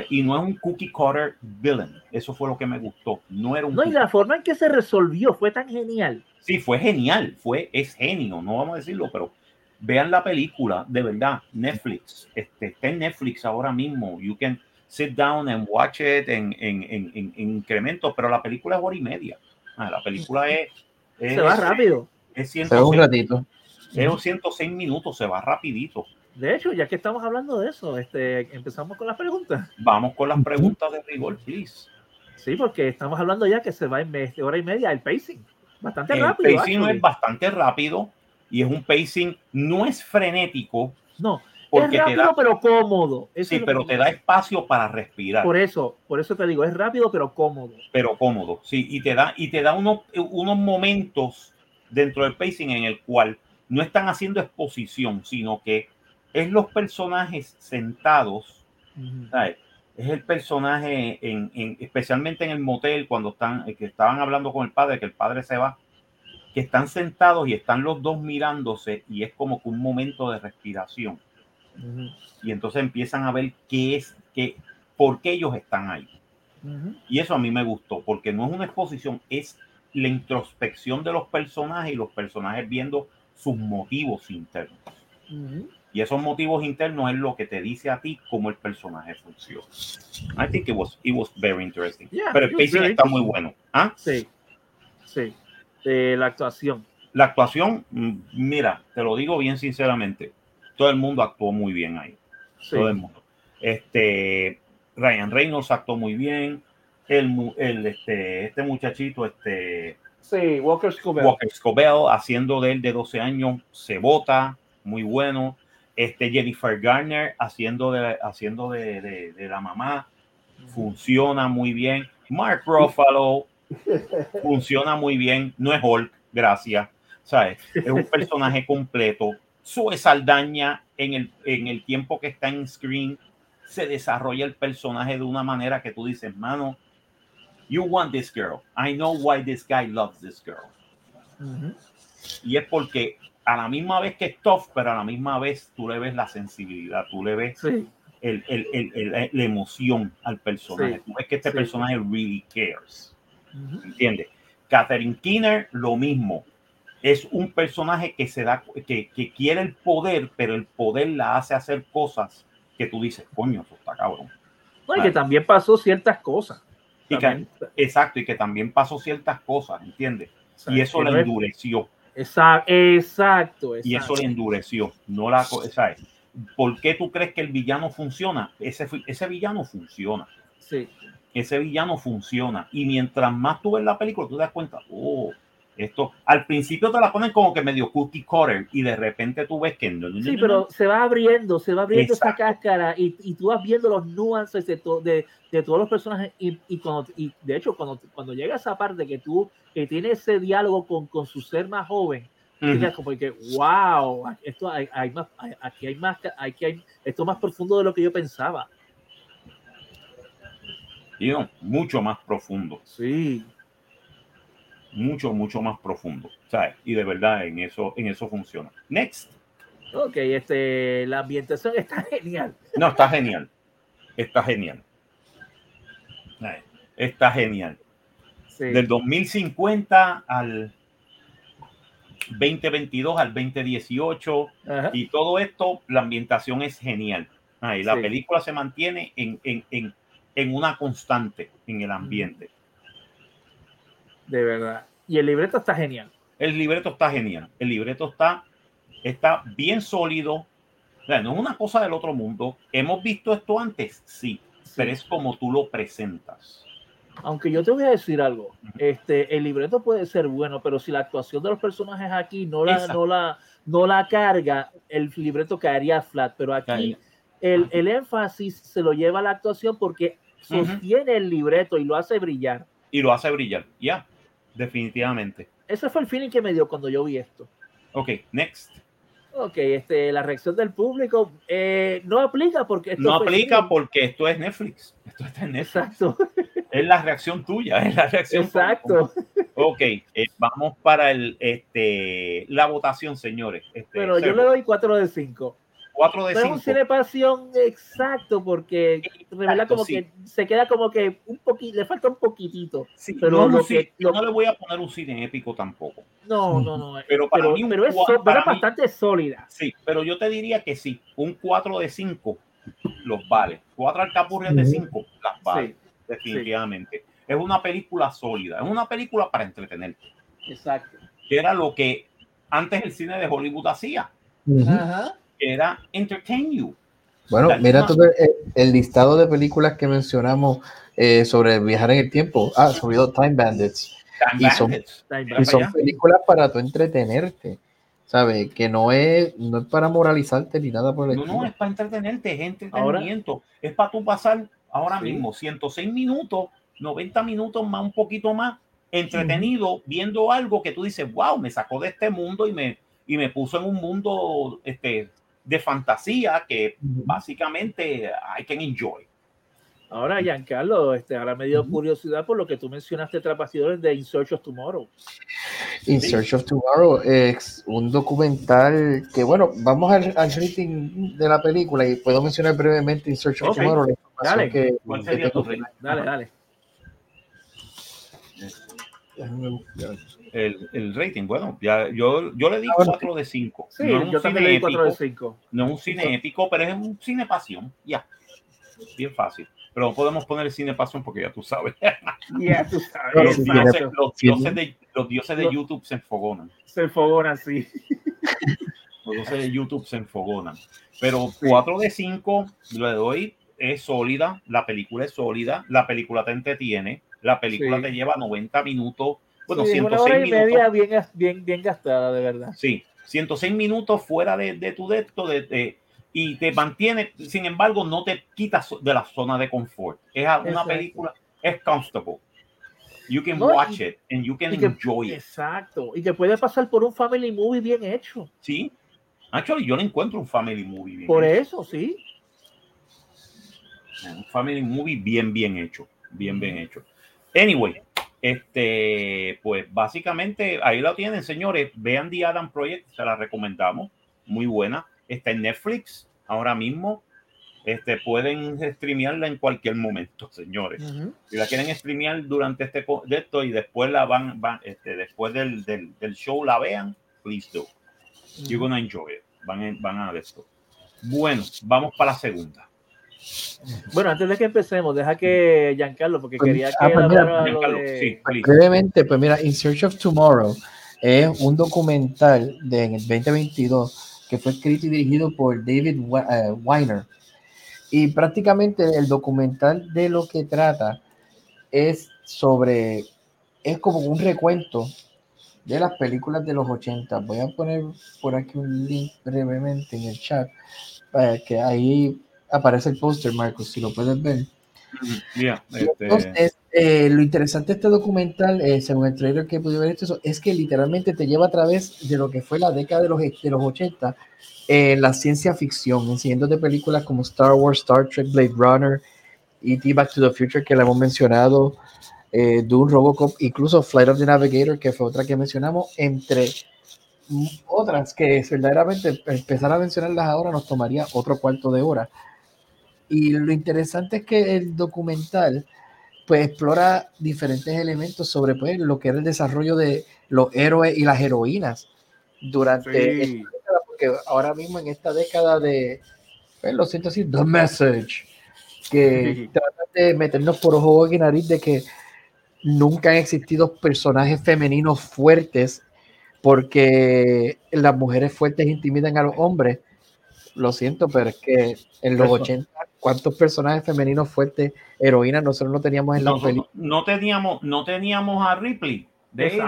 y no es un cookie cutter villain. Eso fue lo que me gustó. No era un.
No, y la forma en que se resolvió fue tan genial.
Sí, fue genial. Fue, es genio, no vamos a decirlo, pero vean la película, de verdad. Netflix, este, está en Netflix ahora mismo. You can sit down and watch it en, en, en, en incremento, pero la película es hora y media. Ah, la película es.
se va rápido.
Es,
es un ratito.
Es 106 minutos, se va rapidito.
De hecho, ya que estamos hablando de eso, este, empezamos con las preguntas.
Vamos con las preguntas de rigor, please.
Sí, porque estamos hablando ya que se va en de hora y media el pacing. Bastante rápido.
El pacing es bastante rápido y es un pacing, no es frenético.
No, porque es rápido pero cómodo.
sí, pero te da espacio para respirar.
Por eso, por eso te digo, es rápido pero cómodo.
Pero cómodo, sí, y te da, y te da unos, unos momentos dentro del pacing en el cual no están haciendo exposición, sino que es los personajes sentados. Es el personaje, en, especialmente en el motel, cuando están, que estaban hablando con el padre, que el padre se va, que están sentados y están los dos mirándose y es como que un momento de respiración. Y entonces empiezan a ver qué es, qué, por qué ellos están ahí. Y eso a mí me gustó, porque no es una exposición, es la introspección de los personajes y los personajes viendo sus motivos internos. Y esos motivos internos es lo que te dice a ti cómo el personaje funciona. I think it was, it was very interesting. Pero el pacing está muy bueno. ¿Ah?
Sí, sí. la actuación.
La actuación, mm, mira, te lo digo bien sinceramente, todo el mundo actuó muy bien ahí. Todo el mundo. Este, Ryan Reynolds actuó muy bien. El, el, este, este muchachito, este.
Sí, Walker Scobell.
Walker Scobell, haciendo de él de 12 años, se vota, muy bueno. Este Jennifer Garner haciendo de, haciendo de, la mamá funciona muy bien. Mark Ruffalo funciona muy bien. No es Hulk, gracias. ¿Sabes? Es un personaje completo. Sue Saldaña en el, en el tiempo que está en screen se desarrolla el personaje de una manera que tú dices, mano, you want this girl. I know why this guy loves this girl. Y es porque a la misma vez que es tough, pero a la misma vez tú le ves la sensibilidad, tú le ves el, el, el, la emoción al personaje. Tú ves que este personaje really cares. ¿Entiendes? Catherine Keener, lo mismo. Es un personaje que se da, que, que, quiere el poder, pero el poder la hace hacer cosas que tú dices, coño, eso está cabrón.
y que también pasó ciertas cosas.
exacto, y que también pasó ciertas cosas, ¿entiendes? y eso le endureció.
Exacto,
Y eso le endureció. No la, ¿sabes? ¿Por qué tú crees que el villano funciona? Ese, ese villano funciona.
Sí.
Ese villano funciona. Y mientras más tú ves la película, tú te das cuenta, oh, esto, al principio te la ponen como que medio cookie cutter y de repente tú ves que
no, Sí, pero se va abriendo, se va abriendo esa cáscara y, y, tú vas viendo los nuances de, de, de, todos los personajes y, y, cuando, y de hecho cuando, cuando llega esa parte que tú que tiene ese diálogo con, con su ser más joven, como que wow, esto hay, hay más, aquí hay más, aquí hay, esto más profundo de lo que yo pensaba.
Y no, mucho más profundo.
Sí
mucho, mucho más profundo. ¿sabes? Y de verdad en eso, en eso funciona. Next.
Ok, este, la ambientación está genial.
No, está genial. Está genial. Está genial. Del 2050 al 2022 al 2018 y todo esto, la ambientación es genial. y la película se mantiene en, en, en, en, una constante en el ambiente.
De verdad. Y el libreto está genial.
El libreto está genial. El libreto está, está bien sólido. no es una cosa del otro mundo. ¿Hemos visto esto antes? Sí, pero es como tú lo presentas.
Aunque yo te voy a decir algo, este, el libreto puede ser bueno, pero si la actuación de los personajes aquí no la, no la, no la carga, el libreto caería flat. Pero aquí el, el, énfasis se lo lleva a la actuación porque sostiene el libreto y lo hace brillar.
Y lo hace brillar, ya, definitivamente.
Ese fue el feeling que me dio cuando yo vi esto.
Ok, next.
Ok, este, la reacción del público eh, no aplica porque
esto no aplica porque esto es Netflix. Esto está en Netflix. Exacto. Es la reacción tuya, es la reacción.
Exacto.
Ok, eh, vamos para el, este, la votación, señores. Este,
Pero yo le doy 4 de 5.
4 de 5.
No es un cine pasión exacto porque revela como que se queda como que un poquito, le falta un poquitito.
Sí, pero no, yo no le voy a poner un cine épico tampoco.
No, no, no.
Pero para mí
pero es, bastante sólida.
Sí, pero yo te diría que sí, un 4 de 5 los vale. 4 alcapurrias de 5 las vale, definitivamente. Es una película sólida, es una película para entretenerte.
Exacto.
Que era lo que antes el cine de Hollywood hacía. Ajá era Entertain You.
Bueno, mira el, listado de películas que mencionamos eh, sobre viajar en el tiempo. Ah, subido Time Bandits. y son, películas para tu entretenerte. ¿Sabes? Que no es, no es para moralizarte ni nada por
el No, no, es para entretenerte, es entretenimiento. es para tú pasar ahora mismo 106 minutos, 90 minutos más, un poquito más, entretenido, viendo algo que tú dices, wow, me sacó de este mundo y me, y me puso en un mundo este, de fantasía que básicamente hay que enjoy.
Ahora, Giancarlo, este, ahora me dio curiosidad por lo que tú mencionaste tras de In Search of Tomorrow.
In Search of Tomorrow es un documental que, bueno, vamos al, rating de la película y puedo mencionar brevemente In Search of Tomorrow.
dale, que, dale, dale
el, el, rating. Bueno, ya yo, yo le di 4 de 5.
Sí, no es un cine épico, de 5.
No es un cine épico, pero es un cine pasión. Ya. Bien fácil. Pero no podemos poner el cine pasión porque ya tú sabes.
Ya tú sabes.
Los, dioses, los, dioses, de, los dioses de YouTube se enfogonan.
Se enfogonan, sí.
Los dioses de YouTube se enfogonan. Pero 4 de 5 le doy, es sólida. La película es sólida. La película te entretiene. La película te lleva 90 minutos bueno, sí, 106
hora y media bien, bien, bien gastada, de verdad.
Sí, 106 minutos fuera de, de tu depto de, y te mantiene, sin embargo, no te quitas de la zona de confort. Es una película, es comfortable. You can watch it and you can enjoy it.
Exacto. Y que puede pasar por un family movie bien hecho.
Sí. Actually, yo no encuentro un family movie
bien Por eso, sí.
Un family movie bien, bien hecho. Bien, bien hecho. Anyway, este, pues básicamente ahí lo tienen, señores. Vean The Adam Project, se la recomendamos. Muy buena. Está en Netflix ahora mismo. Este, pueden streamearla en cualquier momento, señores. Si la quieren streamear durante este de esto y después la van, van este, después del, del, del, show la vean, please do. You're gonna enjoy it. Van, van a ver esto. Bueno, vamos para la segunda.
Bueno, antes de que empecemos, deja que Giancarlo, porque pues, quería ah, que
pues brevemente, pues mira, In Search of Tomorrow es un documental de en el 2022 que fue escrito y dirigido por David eh, Weiner. Y prácticamente el documental de lo que trata es sobre, es como un recuento de las películas de los 80. Voy a poner por aquí un link brevemente en el chat para que ahí aparece el póster, Marcos, si lo puedes ver.
Este,
Entonces, eh, lo interesante de este documental, eh, según el trailer que pude ver esto, es que literalmente te lleva a través de lo que fue la década de los, de los 80 en la ciencia ficción, enseñándote películas como Star Wars, Star Trek, Blade Runner, E.T. Back to the Future, que la hemos mencionado, eh, Dune, Robocop, incluso Flight of the Navigator, que fue otra que mencionamos, entre otras que verdaderamente empezar a mencionarlas ahora nos tomaría otro cuarto de hora. Y lo interesante es que el documental pues explora diferentes elementos sobre pues, lo que era el desarrollo de los héroes y las heroínas durante esta década, porque ahora mismo en esta década de, pues, lo siento así, The Message, que trata de meternos por ojo y nariz de que nunca han existido personajes femeninos fuertes porque las mujeres fuertes intimidan a los hombres lo siento, pero es que en los 80, ¿cuántos personajes femeninos fuertes, heroínas, nosotros no teníamos en la película?
No teníamos, no teníamos a Ripley de,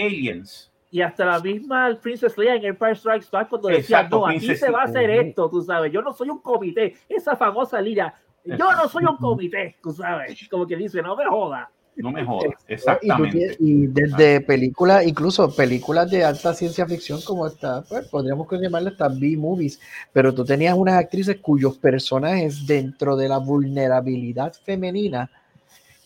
Aliens.
Y hasta la misma Princess Leia en Empire Strikes Back cuando decía, no, aquí se va a hacer esto, tú sabes, yo no soy un comité, esa famosa línea, yo no soy un comité, tú sabes, como que dice, no me joda.
No me jodas, exactamente.
Y, desde películas, incluso películas de alta ciencia ficción como esta, pues, podríamos llamarle estas B-movies, pero tú tenías unas actrices cuyos personajes dentro de la vulnerabilidad femenina,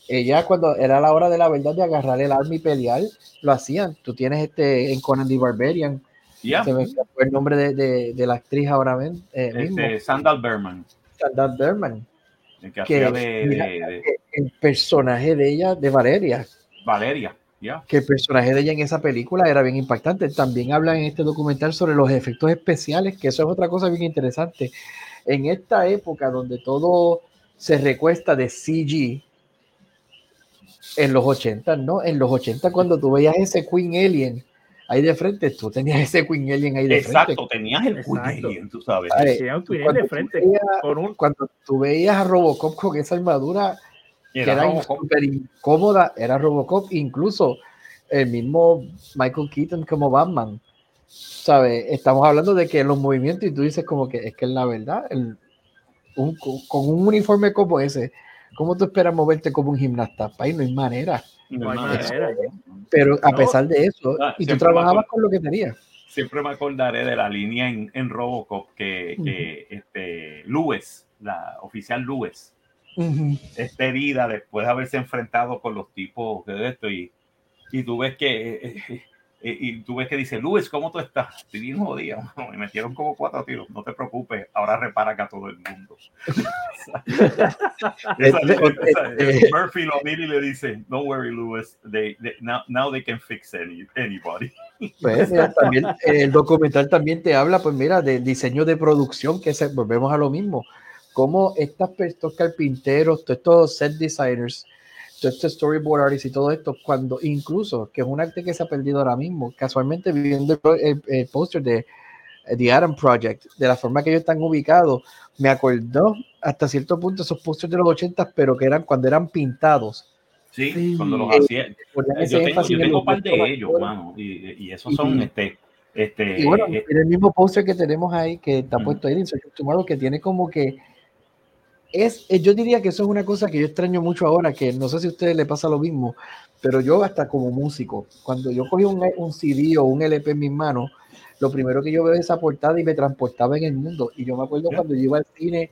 ella cuando era la hora de la verdad de agarrar el arma y pelear, lo hacían. Tú tienes este en Conan the Barbarian, se me fue el nombre de, de, la actriz ahora ven,
eh, este, Sandal Berman.
Sandal Berman que, el personaje de ella, de Valeria.
Valeria, ya.
Que el personaje de ella en esa película era bien impactante. También hablan en este documental sobre los efectos especiales, que eso es otra cosa bien interesante. En esta época donde todo se recuesta de CG, en los 80, ¿no? En los 80, cuando tú veías ese Queen Alien ahí de frente, tú tenías ese Queen Alien ahí de
frente.
Exacto,
tenías el Queen Alien, tú sabes.
un Queen Alien de frente.
Cuando tú veías a Robocop con esa armadura que era súper incómoda, era Robocop, incluso el mismo Michael Keaton como Batman. ¿Sabes? Estamos hablando de que los movimientos, y tú dices como que es que es la verdad, el, con un uniforme como ese, ¿cómo tú esperas moverte como un gimnasta? Ahí no hay manera. Pero a pesar de eso, ah, y tú trabajabas con lo que tenías.
Siempre me acordaré de la línea en, en Robocop que, que este, Lewis, la oficial Lewis, está herida después de haberse enfrentado con los tipos de esto y, y tú ves que eh, eh, y, tú ves que dice, Luis, ¿cómo tú estás? Estoy bien jodido. Me metieron como cuatro tiros. No te preocupes, ahora repara acá todo el mundo. Murphy lo mira y le dice, don't worry, Lewis, they, now, now, they can fix any, anybody.
Pues, también, el documental también te habla, pues mira, del diseño de producción, que se, volvemos a lo mismo. Cómo estas, estos carpinteros, todos estos set designers, este storyboard artist y todo esto, cuando incluso, que es un arte que se ha perdido ahora mismo, casualmente viendo el, póster de eh, The Adam Project, de la forma que ellos están ubicados, me acordó hasta cierto punto esos pósters de los 80, pero que eran cuando eran pintados.
Sí, cuando los hacían. Yo tengo, yo tengo un par de ellos, mano, y, y esos son este. Este,
y bueno, eh, el mismo póster que tenemos ahí, que está puesto ahí en Tomorrow, que tiene como que es, eh, yo diría que eso es una cosa que yo extraño mucho ahora, que no sé si a ustedes le pasa lo mismo, pero yo hasta como músico, cuando yo cogí un, un CD o un LP en mis manos, lo primero que yo veo es esa portada y me transportaba en el mundo. Y yo me acuerdo cuando yo iba al cine,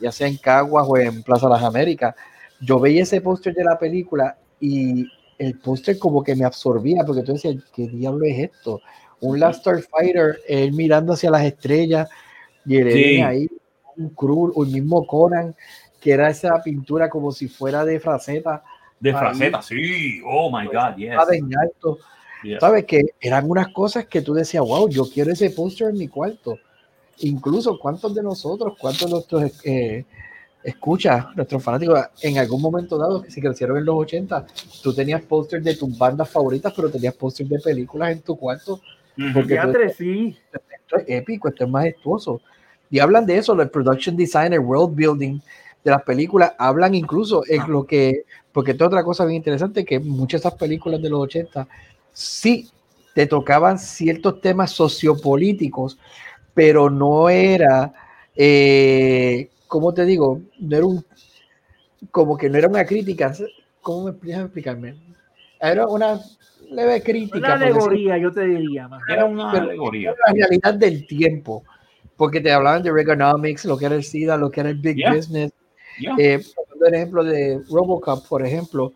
ya sea en Caguas o en Plaza Las Américas, yo veía ese póster de la película y el póster como que me absorbía, porque tú decías, ¿qué diablo es esto? Un Last Starfighter, él mirando hacia las estrellas y él ahí un Krull o el mismo Conan, que era esa pintura como si fuera de fraceta.
De fraceta, sí, oh my God, yes.
alto. Sabes que eran unas cosas que tú decías, wow, yo quiero ese póster en mi cuarto. Incluso, ¿cuántos de nosotros, cuántos de nuestros eh, escuchas, nuestros fanáticos, en algún momento dado, que si crecieron en los 80, tú tenías pósters de tus bandas favoritas, pero tenías pósters de películas en tu cuarto?
Porque sí.
esto es épico, esto es majestuoso. Y hablan de eso, el production design, el world building de las películas, hablan incluso en lo que, porque esto es otra cosa bien interesante, que muchas de esas películas de los 80 sí te tocaban ciertos temas sociopolíticos, pero no era, eh, ¿cómo te digo? No era un, como que no era una crítica, ¿cómo me explicas explicarme? Era una leve crítica. Una
alegoría, yo te diría. Más.
Era una alegoría.
La realidad del tiempo porque te hablaban de Reaganomics, lo que era el SIDA, lo que era el Big Business. Eh, por ejemplo de Robocop, por ejemplo,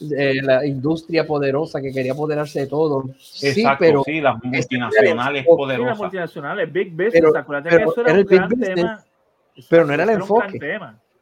la industria poderosa que quería apoderarse de todo.
sí, pero sí, las multinacionales poderosas. Las
multinacionales, Big Business, pero, acuérdate que eso era, un gran tema.
Pero no era el enfoque.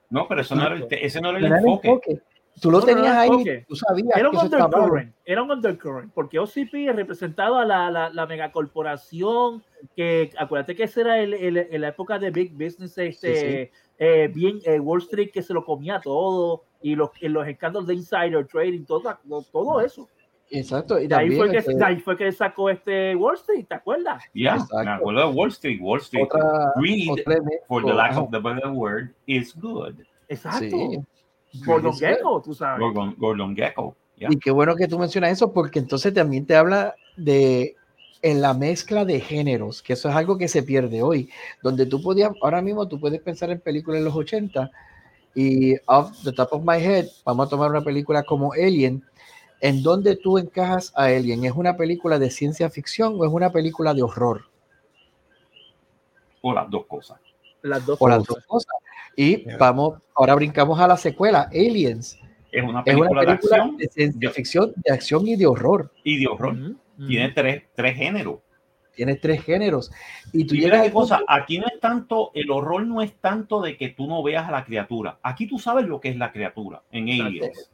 No, pero eso no era el, ese no era el enfoque.
Tú lo tenías ahí, tú sabías
era un que undercurrent, era un undercurrent, porque OCP representaba la, la, la megacorporación, que acuérdate que esa era el, el, la época de Big Business, este, Eh, bien eh, Wall Street que se lo comía todo, y los, los escándalos de insider trading, todo, todo eso. Exacto. Y ahí, fue que, este ahí fue que sacó este Wall Street, ¿te acuerdas?
Ya, yeah, me acuerdo de Wall Street. Wall Street. Otra, Greed, otra for the lack of the better word, is good.
Exacto. Sí. Gordon Gecko, tú sabes.
Gordon, Gordon Gecko.
Y qué bueno que tú mencionas eso, porque entonces también te habla de en la mezcla de géneros, que eso es algo que se pierde hoy, donde tú podías, ahora mismo tú puedes pensar en películas de los 80 y off the top of my head, vamos a tomar una película como Alien, ¿en dónde tú encajas a Alien? ¿Es una película de ciencia ficción o es una película de horror?
O las dos cosas.
Las dos,
o Las dos cosas. Y vamos, ahora brincamos a la secuela, Aliens.
Es una película, de, acción,
de ciencia ficción, de acción y de horror.
Y de horror. Tiene tres, tres géneros.
Tiene tres géneros. Y tú
llegas a cosa, aquí no es tanto, el horror no es tanto de que tú no veas a la criatura. Aquí tú sabes lo que es la criatura en Aliens.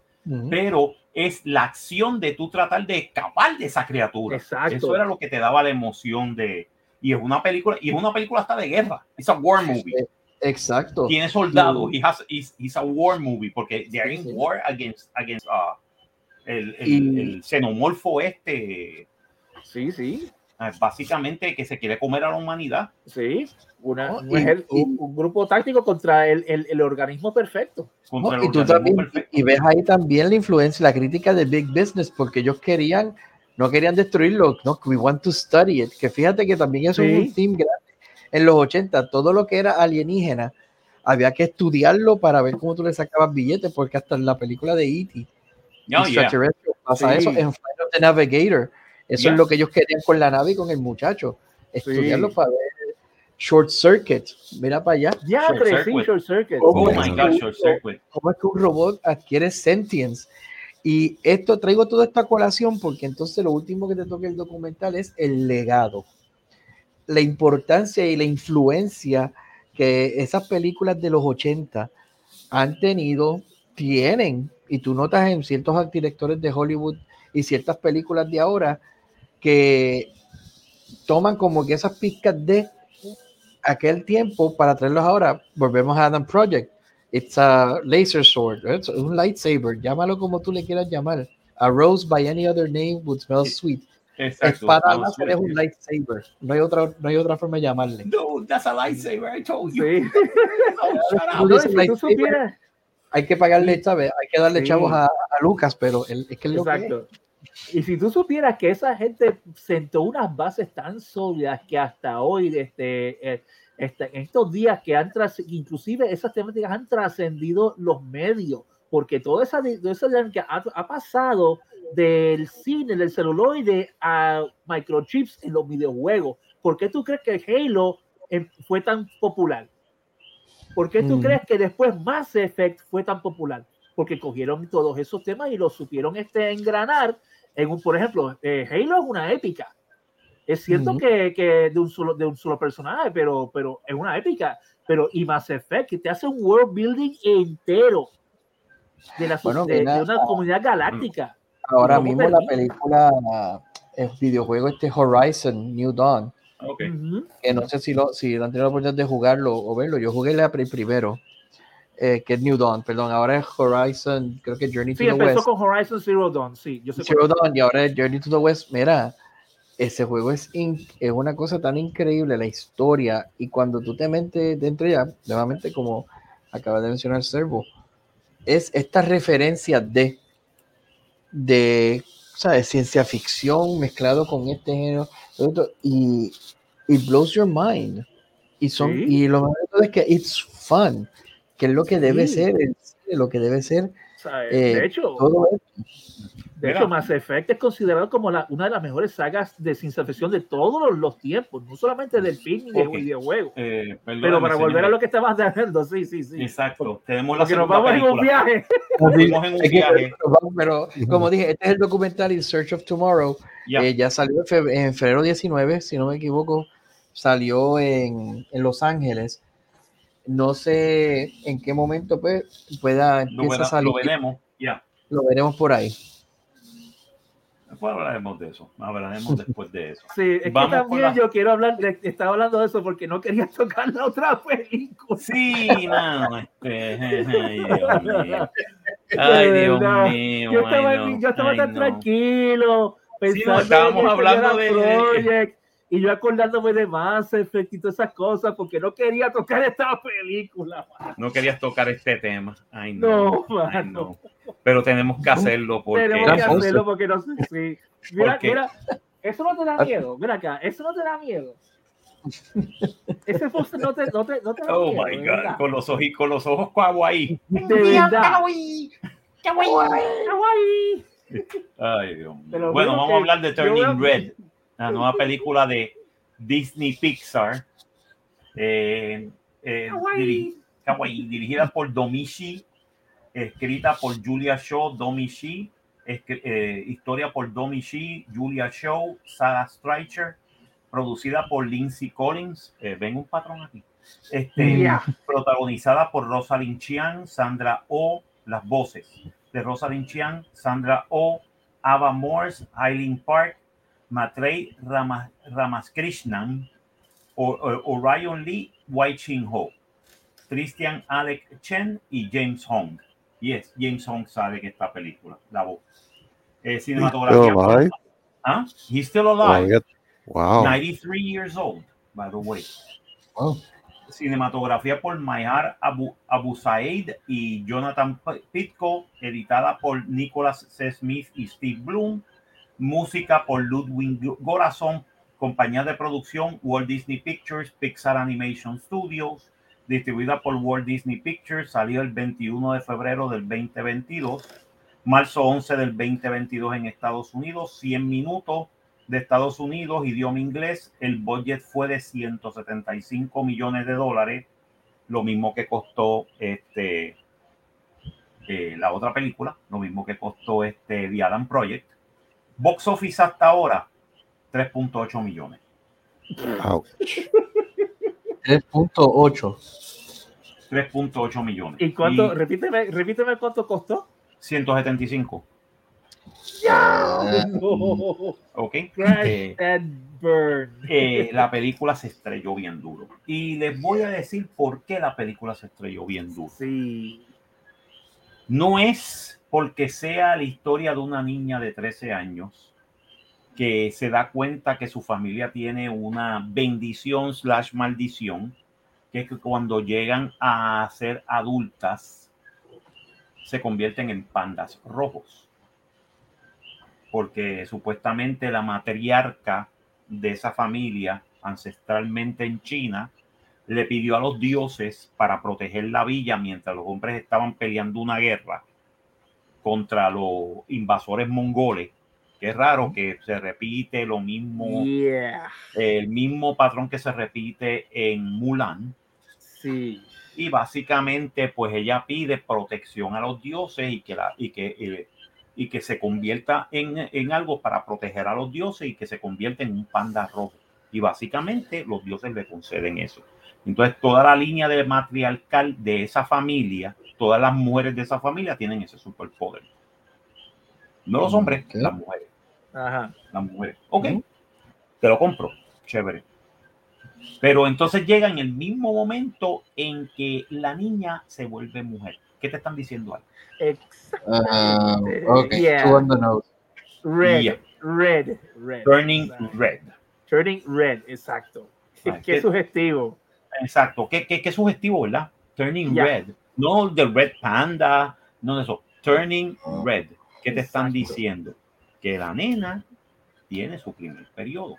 Pero es la acción de tú tratar de escapar de esa criatura. Exacto. Eso era lo que te daba la emoción de. Y es una película, y es una película hasta de guerra. Es a war movie.
Exacto.
Tiene soldados. y es a war movie porque they're in war against, against uh, el, el, el, xenomorfo este
Sí, sí.
Ah, básicamente que se quiere comer a la humanidad.
Sí, una, un, grupo táctico contra el, el, organismo perfecto.
y, tú también, y ves ahí también la influencia, la crítica de Big Business, porque ellos querían, no querían destruirlo, no, we want to study it, que fíjate que también es un team grande. En los 80, todo lo que era alienígena, había que estudiarlo para ver cómo tú le sacabas billetes, porque hasta en la película de E.T. pasa eso en Flight of the Navigator eso es lo que ellos querían con la nave y con el muchacho. Estudiarlo para ver Short Circuit. Mira para allá.
Ya, short, short Circuit.
Oh my God, Short Circuit.
¿Cómo es que un robot adquiere sentience? Y esto traigo toda esta colación porque entonces lo último que te toca el documental es el legado. La importancia y la influencia que esas películas de los 80 han tenido, tienen, y tú notas en ciertos directores de Hollywood y ciertas películas de ahora, que toman como que esas pizcas de aquel tiempo para traerlos ahora. Volvemos a Adam Project. It's a laser sword, es un lightsaber, llámalo como tú le quieras llamar. A rose by any other name would smell sweet.
Exacto.
Espada láser es un lightsaber. No hay otra, no hay otra forma de llamarle.
No, that's a lightsaber. I told you.
hay que pagarle, ¿sabes? Hay que darle chavos a, a, Lucas, pero es que es lo Exacto. Que
y si tú supieras que esa gente sentó unas bases tan sólidas que hasta hoy, este, eh, este, en estos días que han inclusive esas temáticas han trascendido los medios, porque toda esa, esa que ha, pasado del cine, del celuloide a microchips en los videojuegos. ¿Por qué tú crees que Halo em, fue tan popular? ¿Por qué tú mm. crees que después Mass Effect fue tan popular? Porque cogieron todos esos temas y los supieron este, engranar en un, por ejemplo, eh, Halo es una épica. Es cierto que, que, de, un solo, de un solo personaje, pero, pero es una épica. Pero y Mass Effect, que te hace un world building entero de, la, de, una comunidad galáctica.
Ahora mismo la película, el videojuego este Horizon New Dawn, que no sé si, lo, si han tenido la oportunidad de jugarlo o verlo, yo jugué la primero eh, que es New Dawn, perdón, ahora es Horizon, creo que Journey to the West. Sí, empezó
con Horizon Zero Dawn, sí. Yo sé
Zero Dawn y ahora es Journey to the West. Mira, ese juego es, es una cosa tan increíble, la historia, y cuando tú te metes dentro ya, nuevamente como acaba de mencionar Servo, es esta referencia de, de, de ciencia ficción mezclado con este género, y it blows your mind. Y, son, y lo mejor es que it's fun que es lo que debe ser, lo que debe ser.
de eh, hecho, de hecho, Mass Effect es considerado como la, una de las mejores sagas de ciencia ficción de todos los, tiempos, no solamente del film y del videojuego. Eh, pero para volver a lo que estabas diciendo, sí, sí, sí.
Exacto, tenemos la
nos vamos en un viaje.
pero como dije, este es el documental In Search of Tomorrow. Eh, ya salió en febrero 19, si no me equivoco, salió en, en Los Ángeles no sé en qué momento pues, pueda
empezar a salir. Lo veremos, ya.
Lo veremos por ahí.
Después hablaremos de eso. Hablaremos después de eso.
Sí, es que también yo quiero hablar, estaba hablando de eso porque no quería tocar la otra película.
Sí, no, este, Ay, Dios mío.
Yo estaba, yo estaba tan tranquilo.
Pensando sí, estábamos hablando de.
Project, y yo acordándome de Effect y todas esas cosas porque no quería tocar esta película.
No querías tocar este tema. Ay, no. no, ay, no. Pero tenemos que hacerlo porque.
Tenemos que hacerlo porque no sé si. Mira, mira, eso no te da miedo. Mira acá, eso no te da miedo. Ese post no te, no te, no te da
Oh
miedo,
my God, con los ojos, con los ojos kawaii.
De verdad. Kawaii. Kawaii.
Ay, Dios mío. Bueno, vamos a hablar de Turning Red la nueva película de Disney Pixar, eh, eh, dirigida por Domichi, escrita por Julia Shaw, Domichi, eh, historia por Domichi, Julia Shaw, Sarah Streicher, producida por Lindsay Collins, ven un patrón aquí, este, protagonizada por Rosalind Chiang, Sandra O, oh, las voces de Rosalind Chiang, Sandra O, oh, Ava Morse, Eileen Park, Matrey Ramaskrishnan, Orion Lee, Wai Ching Ho, Christian Alec Chen y James Hong. Yes, James Hong sabe que esta película, la voz. Eh, cinematografía.
Still alive?
He's still alive.
wow.
93 years old, by the way. Oh. Cinematografía por Mayar Abu, Abu Said y Jonathan Pitko, editada por Nicholas C. Smith y Steve Bloom música por Ludwig Gorazon, compañía de producción Walt Disney Pictures, Pixar Animation Studios, distribuida por Walt Disney Pictures, salió el 21 de febrero del 2022, marzo 11 del 2022 en Estados Unidos, 100 minutos de Estados Unidos, idioma inglés, el budget fue de 175 millones de dólares, lo mismo que costó este eh, la otra película, lo mismo que costó este The Adam Project. Box Office hasta ahora, 3.8 millones.
3.8.
3.8 millones.
¿Y cuánto? repíteme, repíteme cuánto costó.
175.
¡Ya!
Ok.
Eh, burn.
Eh, la película se estrelló bien duro. Y les voy a decir por qué la película se estrelló bien duro.
Sí.
No es porque sea la historia de una niña de 13 años que se da cuenta que su familia tiene una bendición slash maldición, que es que cuando llegan a ser adultas se convierten en pandas rojos. Porque supuestamente la matriarca de esa familia, ancestralmente en China, le pidió a los dioses para proteger la villa mientras los hombres estaban peleando una guerra contra los invasores mongoles. Que es raro que se repite lo mismo, el mismo patrón que se repite en Mulan.
Sí.
Y básicamente, pues ella pide protección a los dioses y que, la, y que, eh, y que se convierta en, en algo para proteger a los dioses y que se convierta en un panda rojo. Y básicamente los dioses le conceden eso. Entonces, toda la línea de matriarcal de esa familia todas las mujeres de esa familia tienen ese superpoder. No los hombres, las mujeres.
Ajá.
Las mujeres. Ok, te lo compro. Chévere. Pero entonces llega en el mismo momento en que la niña se vuelve mujer. ¿Qué te están diciendo ahí?
Exactamente.
Uh, okay.
Red, red, red.
Turning red.
Turning red, exacto. qué, sugestivo.
Exacto. Qué, qué, qué sugestivo, ¿verdad? Turning red. No de Red Panda, no de eso. Turning Red. ¿Qué te están diciendo? Que la nena tiene su primer periodo.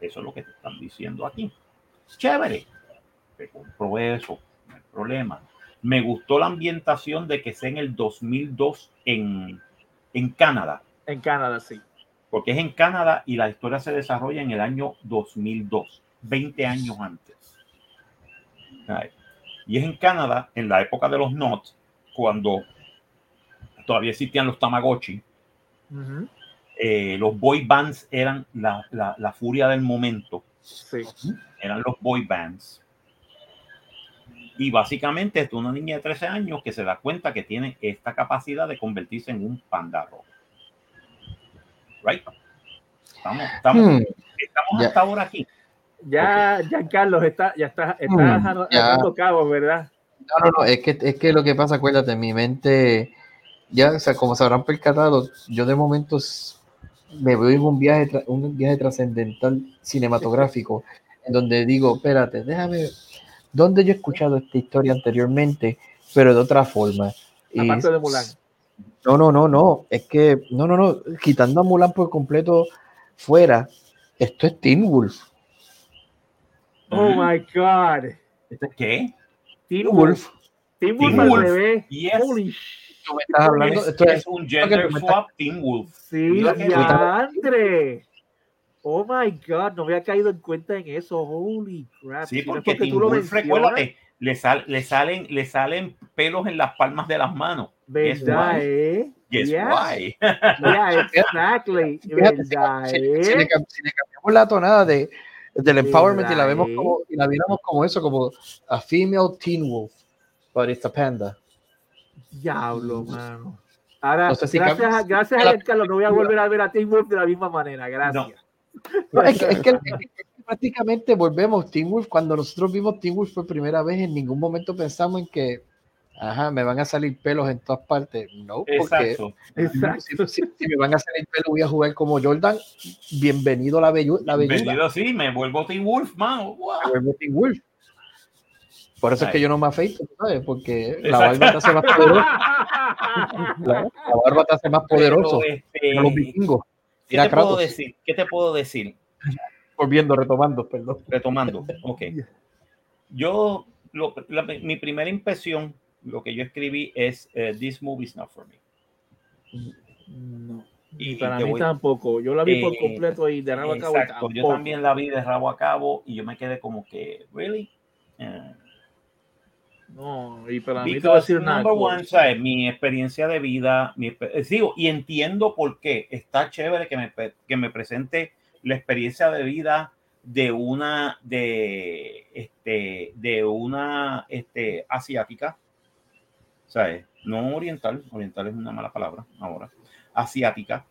Eso es lo que te están diciendo aquí. Chévere. Te compro eso. No hay problema. Me gustó la ambientación de que sea en el 2002 en, en Canadá.
En Canadá, sí.
Porque es en Canadá y la historia se desarrolla en el año 2002, 20 años antes. Y es en Canadá, en la época de los NOT, cuando todavía existían los Tamagotchi. Eh, los boy bands eran la, la, furia del momento.
Sí.
Eran los boy bands. Y básicamente es una niña de 13 años que se da cuenta que tiene esta capacidad de convertirse en un panda rojo. Right? Estamos, estamos, hmm. estamos hasta ahora aquí.
Ya, ya Carlos está, ya está, está mm, cabos, ¿verdad?
No, no, no, es que, es que lo que pasa, acuérdate, mi mente ya, o sea, como se habrán percatado, yo de momento me voy en un viaje, un viaje trascendental cinematográfico, en donde digo, espérate, déjame, ¿dónde yo he escuchado esta historia anteriormente, pero de otra forma?
Aparte de Mulan.
No, no, no, no, es que, no, no, no, quitando a Mulan por completo fuera, esto es Teen Wolf.
Oh my God.
¿Este qué?
Teen Wolf. Teen Wolf al revés.
Holy me estás hablando. Esto es, un gender swap Teen Wolf.
Sí, Andre. Oh my God, no había caído en cuenta en eso. Holy crap.
Sí, porque, Teen Wolf, recuérdate, le, sal, le, salen, le salen pelos en las palmas de las manos.
¿Verdad, eh?
Guess yeah. why.
yeah, exactly. ¿Verdad,
si, eh? si, le, si, le, cambiamos la tonada de, del empowerment y la vemos como, y la viéramos como eso, como a female teen wolf, but it's a panda.
Diablo, mano. Ahora, gracias, gracias a Carlos, no voy a volver a ver a Teen Wolf de la misma manera. Gracias.
No. es, que, es, que, prácticamente volvemos Teen Wolf. Cuando nosotros vimos Teen Wolf por primera vez, en ningún momento pensamos en que Ajá, me van a salir pelos en todas partes. No, porque
Exacto.
Si, me van a salir pelos, voy a jugar como Jordan. Bienvenido la, bellu la
Bienvenido, sí, me vuelvo Teen Wolf, man.
Me vuelvo Teen Wolf. Por eso es que yo no me afeito, ¿sabes? Porque la barba te hace más poderoso. la, barba te hace más poderoso.
Este, los vikingos. ¿Qué te puedo decir? ¿Qué te puedo decir?
Volviendo, retomando, perdón.
Retomando, ok. Yo, lo, la, mi primera impresión lo que yo escribí es uh, This movie not for me.
No. Y, para mí tampoco. Yo la vi por eh, completo y de rabo a cabo.
Yo también la vi de rabo a cabo y yo me quedé como que, ¿really? Uh,
no, y para mí te voy a decir
number one, ¿sabes? Mi experiencia de vida, mi, digo, y entiendo por qué. Está chévere que me, que me presente la experiencia de vida de una de este de una este asiática ¿sabes? No oriental, oriental es una mala palabra ahora, asiática,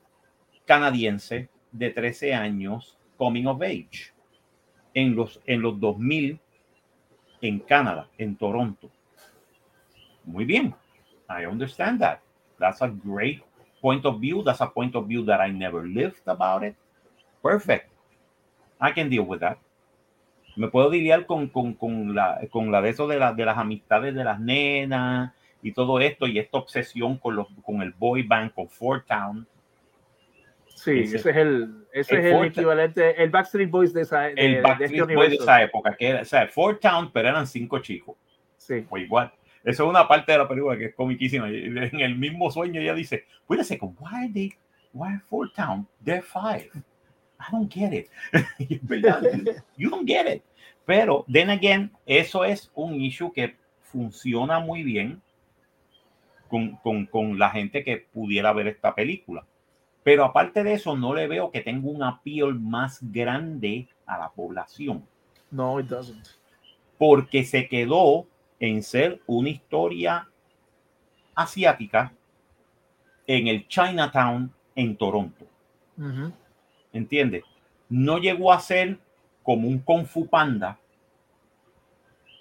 canadiense, de 13 años, coming of age, en los, en los 2000, en Canadá, en Toronto. Muy bien, I understand that. That's a great point of view. That's a point of view that I never lived about it. Perfect. I can deal with that. Me puedo lidiar con, con, con la, con la de eso de, de las amistades de las nenas, y todo esto y esta obsesión con, los, con el boy band, con Fort Town.
Sí, ese, es el, ese es el equivalente, el Backstreet Boys de esa,
de, el Backstreet este Boys de esa época, que era, o sea, Fort Town, pero eran cinco chicos.
Sí.
O igual. Eso es una parte de la película que es comiquísima. En el mismo sueño ella dice, wait a second, why they, why Fort Town? They're five. I don't get it. you don't get it. Pero, then again, eso es un issue que funciona muy bien con, con, con, la gente que pudiera ver esta película. Pero aparte de eso, no le veo que tenga un appeal más grande a la población.
No, it doesn't.
Porque se quedó en ser una historia asiática en el Chinatown en Toronto. Uh ¿Entiendes? No llegó a ser como un Kung Fu Panda,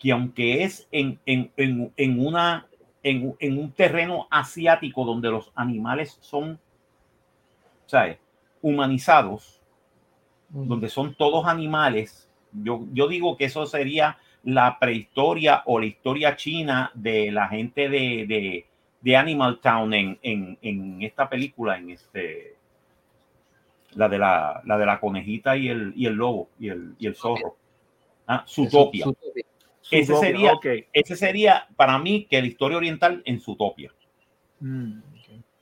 que aunque es en, en, en, en una en, un terreno asiático donde los animales son, ¿sabes? Humanizados, donde son todos animales. Yo, yo digo que eso sería la prehistoria o la historia china de la gente de, de, Animal Town en, en, esta película, en este, la de la, la de la conejita y el, y el lobo y el, y el zorro. Ah, Zootopia. Ese sería, ese sería para mí que la historia oriental en su topia. Mm,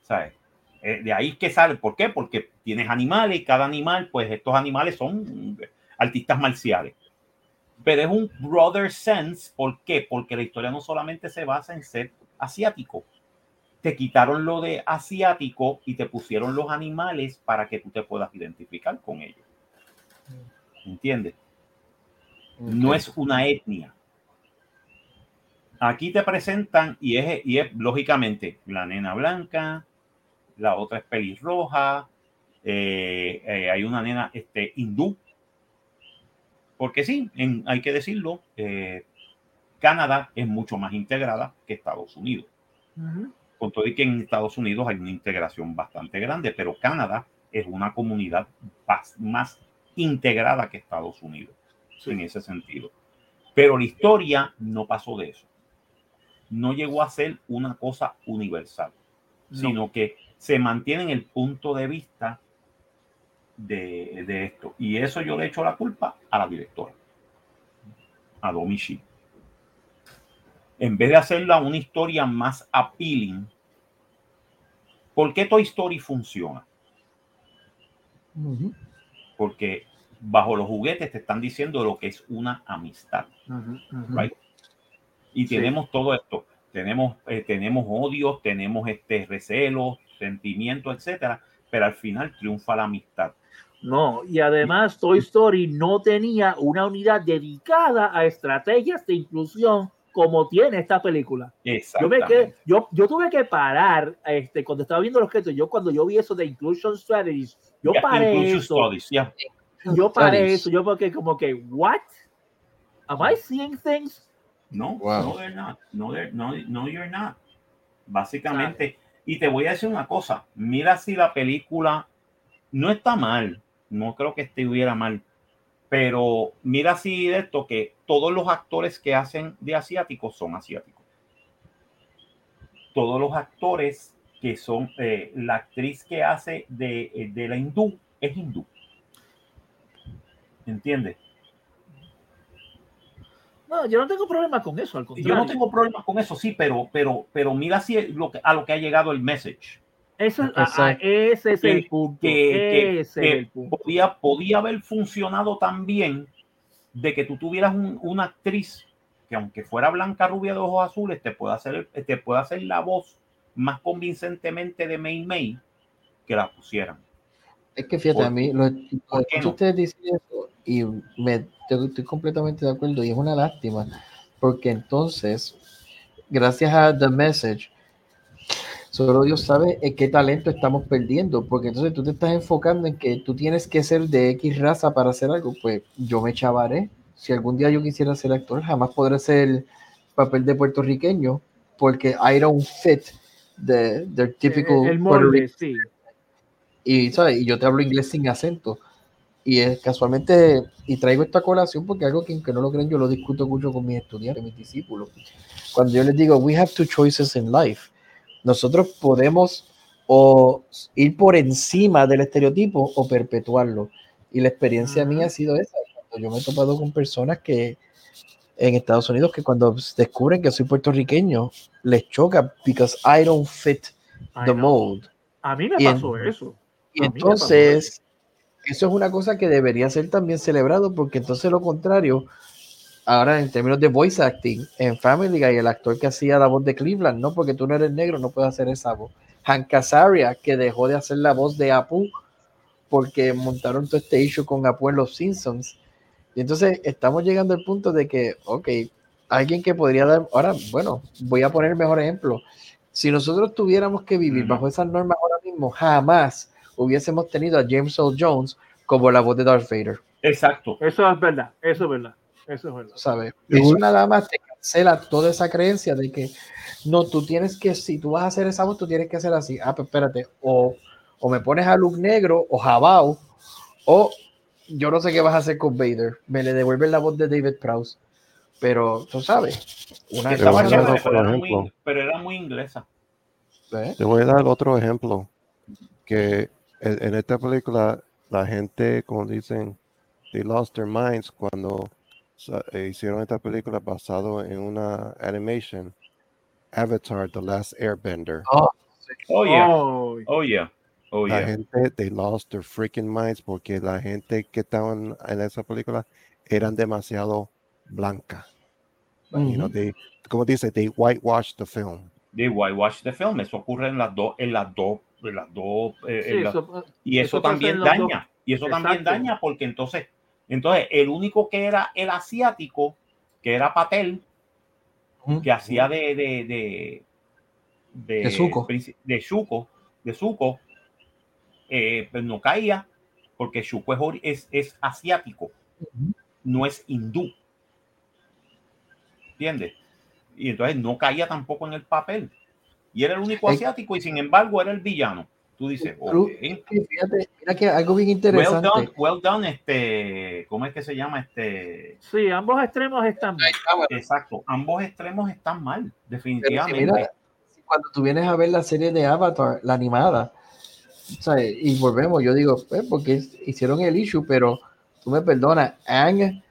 ¿Sabes? Eh, de ahí que sale. ¿Por qué? Porque tienes animales y cada animal, pues estos animales son artistas marciales. Pero es un brother sense. ¿Por qué? Porque la historia no solamente se basa en ser asiático. Te quitaron lo de asiático y te pusieron los animales para que tú te puedas identificar con ellos. Mm. ¿Entiendes? No es una etnia Aquí te presentan y es, y es lógicamente la nena blanca, la otra es pelirroja, eh, eh, hay una nena este, hindú. Porque sí, hay que decirlo, eh, Canadá es mucho más integrada que Estados Unidos. Con todo y que en Estados Unidos hay una integración bastante grande, pero Canadá es una comunidad más integrada que Estados Unidos en ese sentido. Pero la historia no pasó de eso. No llegó a ser una cosa universal, sino que se mantiene en el punto de vista de, de, esto. Y eso yo le echo la culpa a la directora, a Domichi. En vez de hacerla una historia más appealing, ¿por qué Toy Story funciona? Porque bajo los juguetes te están diciendo lo que es una amistad. Y tenemos todo esto. Tenemos, eh, tenemos odios, tenemos este recelos, sentimientos, etcétera, pero al final triunfa la amistad.
No, y además Toy Story no tenía una unidad dedicada a estrategias de inclusión como tiene esta película. Yo, me yo, yo, tuve que parar este, cuando estaba viendo los créditos. Yo cuando yo vi eso de Inclusion Strategies, yo paré eso. Yo paré eso. Yo porque como que, what? Am I seeing things?
No, no, they're not. No, no, no, you're not. Básicamente, y te voy a decir una cosa. Mira si la película no está mal. No creo que estuviera mal pero mira así de esto que todos los actores que hacen de asiáticos son asiáticos. Todos los actores que son, eh, la actriz que hace de, eh, de la hindú es hindú. ¿Entiendes?
No, yo no tengo problema con eso, al
contrario. Yo no tengo problema con eso, sí, pero, pero, pero mira si lo que, a lo que ha llegado el message.
Eso, ah, ah, ese es el punto. Que,
Podía, podía haber funcionado también de que tú tuvieras una actriz que aunque fuera blanca, rubia de ojos azules, te pueda hacer, te pueda hacer la voz más convincentemente de May May que la pusieran.
Es que fíjate, a mí, lo, que ustedes dicen eso y me, estoy completamente de acuerdo y es una lástima, porque entonces, gracias a The Message, Solo Dios sabe en qué talento estamos perdiendo, porque entonces tú te estás enfocando en que tú tienes que ser de X raza para hacer algo. Pues yo me chavaré. Si algún día yo quisiera ser actor, jamás podré ser el papel de puertorriqueño, porque I don't fit the, the typical.
El, molde, sí.
Y, ¿sabes? y yo te hablo inglés sin acento. Y es casualmente, y traigo esta colación porque algo que, que no lo creen, yo lo discuto mucho con mis estudiantes, mis discípulos. Cuando yo les digo, we have two choices in life nosotros podemos o ir por encima del estereotipo o perpetuarlo. Y la experiencia mía ha sido esa. yo me he topado con personas que en Estados Unidos que cuando descubren que soy puertorriqueño les choca because I don't fit the mold.
A mí me pasó eso.
Y entonces, eso es una cosa que debería ser también celebrado porque entonces lo contrario, ahora en términos de voice acting, en Family Guy, el actor que hacía la voz de Cleveland, no porque tú no eres negro, no puedes hacer esa voz. Hank Azaria, que dejó de hacer la voz de Apu porque montaron todo este issue con Apu en Los Simpsons. Y entonces estamos llegando al punto de que, ok, alguien que podría dar, ahora, bueno, voy a poner el mejor ejemplo. Si nosotros tuviéramos que vivir bajo esas normas ahora mismo, jamás hubiésemos tenido a James Earl Jones como la voz de Darth Vader.
Exacto. Eso es verdad, eso es verdad. Eso es verdad.
¿Sabes? Eso nada más te cancela toda esa creencia de que no, tú tienes que, si tú vas a hacer esa voz, tú tienes que hacer así. Ah, pues espérate, o, o me pones a Luke Negro o Jabao, o yo no sé qué vas a hacer con Vader. Me le devuelven la voz de David Prowse. Pero tú sabes,
una pero, era muy, pero, era muy, inglesa.
Te voy a dar otro ejemplo. Que en, en esta película, la gente, como dicen, they lost their minds cuando eh, hicieron esta película basado en una animation, Avatar, The Last Airbender.
Oh, oh yeah. Oh, oh yeah. Oh,
la gente, they lost their freaking minds porque la gente que estaban en esa película eran demasiado blanca. you know, they, como dice, they whitewashed the film.
They whitewashed the film. Eso ocurre en las dos, en las dos, en las dos. Eh, y eso, también daña. Y eso también daña porque entonces entonces, el único que era el asiático, que era Patel, que hacía de de de
de, de Zuko,
de Zuko, de Zuko eh, pues no caía porque Zuko es, es, asiático, no es hindú. ¿Entiendes? Y entonces no caía tampoco en el papel. Y era el único asiático y sin embargo era el villano. Tú dices,
fíjate, mira que algo bien interesante.
Well done, well done, este, ¿cómo es que se llama? Este.
Sí, ambos extremos están mal.
Exacto, ambos extremos están mal, definitivamente.
cuando tú vienes a ver la serie de Avatar, la animada, y volvemos, yo digo, pues, porque hicieron el issue, pero tú me perdonas, Ang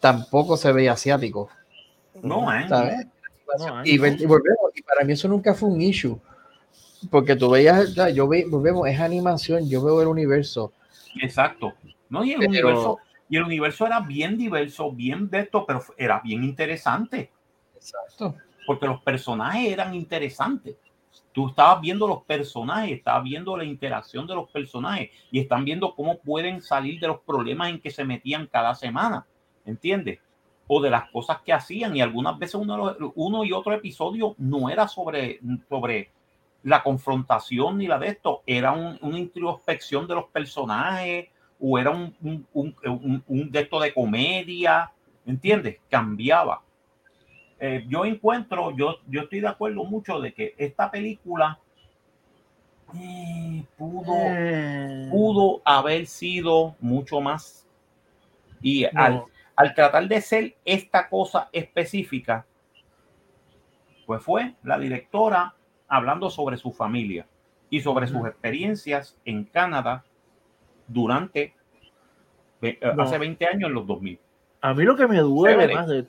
tampoco se ve asiático.
No, Ang.
Y, volvemos, y para mí eso nunca fue un issue porque tú veías, yo ve, volvemos, es animación, yo veo el universo.
Exacto. No, y el universo, y el universo era bien diverso, bien de esto, pero era bien interesante.
Exacto.
Porque los personajes eran interesantes. Tú estabas viendo los personajes, estabas viendo la interacción de los personajes y están viendo cómo pueden salir de los problemas en que se metían cada semana. ¿Entiendes? O de las cosas que hacían. Y algunas veces uno, uno y otro episodio no era sobre, sobre la confrontación ni la de esto, era una introspección de los personajes o era un, un, un, de esto de comedia, ¿entiendes? Cambiaba. Eh, yo encuentro, yo, yo estoy de acuerdo mucho de que esta película eh, pudo, eh. pudo haber sido mucho más. Y al, al tratar de ser esta cosa específica, pues fue la directora hablando sobre su familia y sobre sus experiencias en Canadá durante eh, hace 20 años en los 2000.
A mí lo que me duele más de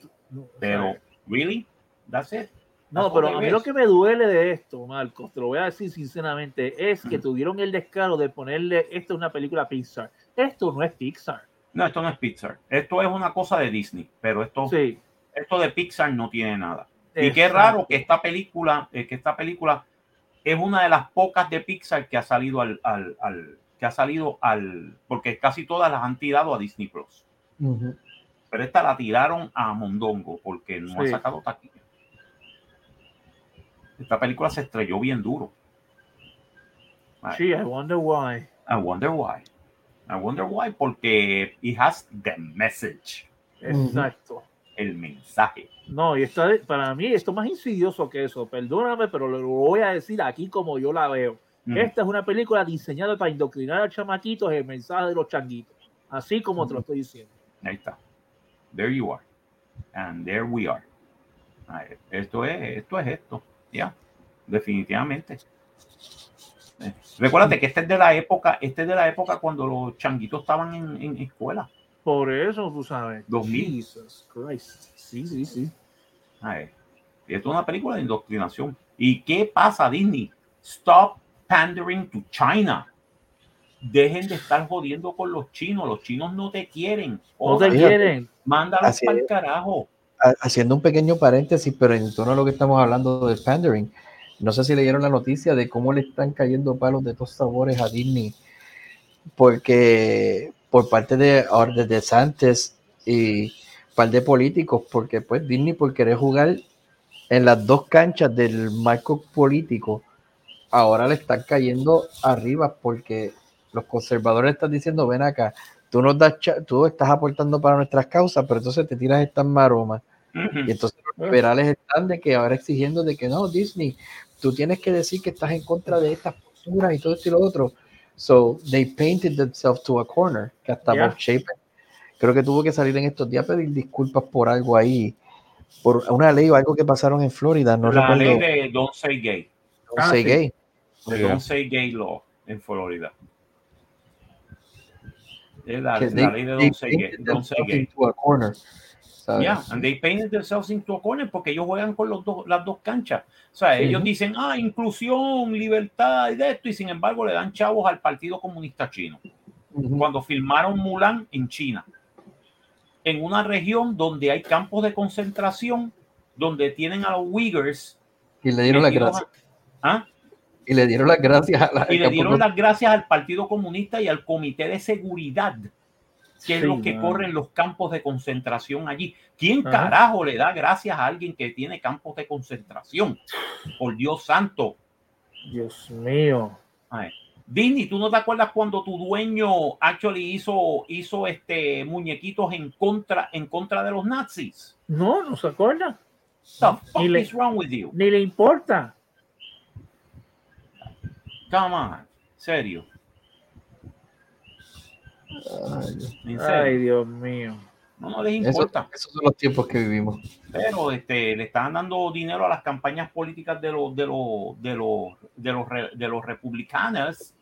pero really that's it.
No, pero a mí lo que me duele de esto, Marcos, te lo voy a decir sinceramente, es que tuvieron el descaro de ponerle esto es una película Pixar. Esto no es Pixar.
No, esto no es Pixar. Esto es una cosa de Disney, pero esto, sí. esto de Pixar no tiene nada. Y qué raro que esta película, eh, que esta película es una de las pocas de Pixar que ha salido al, al, que ha salido al, porque casi todas las han tirado a Disney Plus. Pero esta la tiraron a Mondongo porque no ha sacado taquilla. Esta película se estrelló bien duro.
Sí, I wonder why.
I wonder why. I wonder why porque it has the message.
Exacto
el mensaje.
No, y esto para mí esto es más insidioso que eso. Perdóname, pero lo voy a decir aquí como yo la veo. Esta es una película diseñada para indoctrinar a chamaquitos el mensaje de los changuitos. Así como te lo estoy diciendo.
Ahí está. There you are. And there we are. Esto es esto. Es esto. Ya. Definitivamente. Eh, recuérdate que este es de la época, este es de la época cuando los changuitos estaban en, en escuela.
Por eso, tú sabes.
2000.
Christ. Sí, sí, sí.
esto es una película de indoctrinación. ¿Y qué pasa, Disney? Stop pandering to China. Dejen de estar jodiendo con los chinos. Los chinos no te quieren.
No te quieren.
Mándalos para el carajo.
Haciendo un pequeño paréntesis, pero en torno a lo que estamos hablando de pandering, no sé si leyeron la noticia de cómo le están cayendo palos de todos sabores a Disney, porque por parte de, de DeSantis y un par de políticos, porque pues Disney por querer jugar en las dos canchas del marco político, ahora le están cayendo arriba porque los conservadores están diciendo, ven acá, tú nos das, tú estás aportando para nuestras causas, pero entonces te tiras estas maromas. Y entonces los liberales están de que ahora exigiendo de que no, Disney, tú tienes que decir que estás en contra de estas posturas y todo esto y lo otro. So they painted themselves to a corner. Que hasta Bob creo que tuvo que salir en estos días a pedir disculpas por algo ahí, por una ley o algo que pasaron en Florida. No
la ley de Don't Say Gay.
Don't ah, Say Gay.
De Don't Say Gay Law en Florida. la, ley de Don't Say Gay. Don't Say Gay. To a corner. Yeah, and they painted themselves into a corner porque ellos juegan con los las dos canchas. O sea, ellos dicen, ah, inclusión, libertad y de esto, y sin embargo le dan chavos al Partido Comunista Chino. Cuando filmaron Mulan en China, en una región donde hay campos de concentración, donde tienen a los Uyghurs.
Y le dieron las gracias.
¿Ah?
Y le dieron las gracias a la,
Y le dieron las gracias al Partido Comunista y al Comité de Seguridad que es lo que corren los campos de concentración allí. ¿Quién carajo le da gracias a alguien que tiene campos de concentración? Por Dios santo.
Dios mío.
Disney, ¿tú no te acuerdas cuando tu dueño actually hizo, hizo este muñequitos en contra, en contra de los nazis?
No, no se acuerda.
The fuck is wrong with you?
Ni le importa.
Come on, serio.
Ay, Dios mío.
No, no les importa.
esos son los tiempos que vivimos.
Pero este, le están dando dinero a las campañas políticas de los, de los, de los, de los, de los republicanos,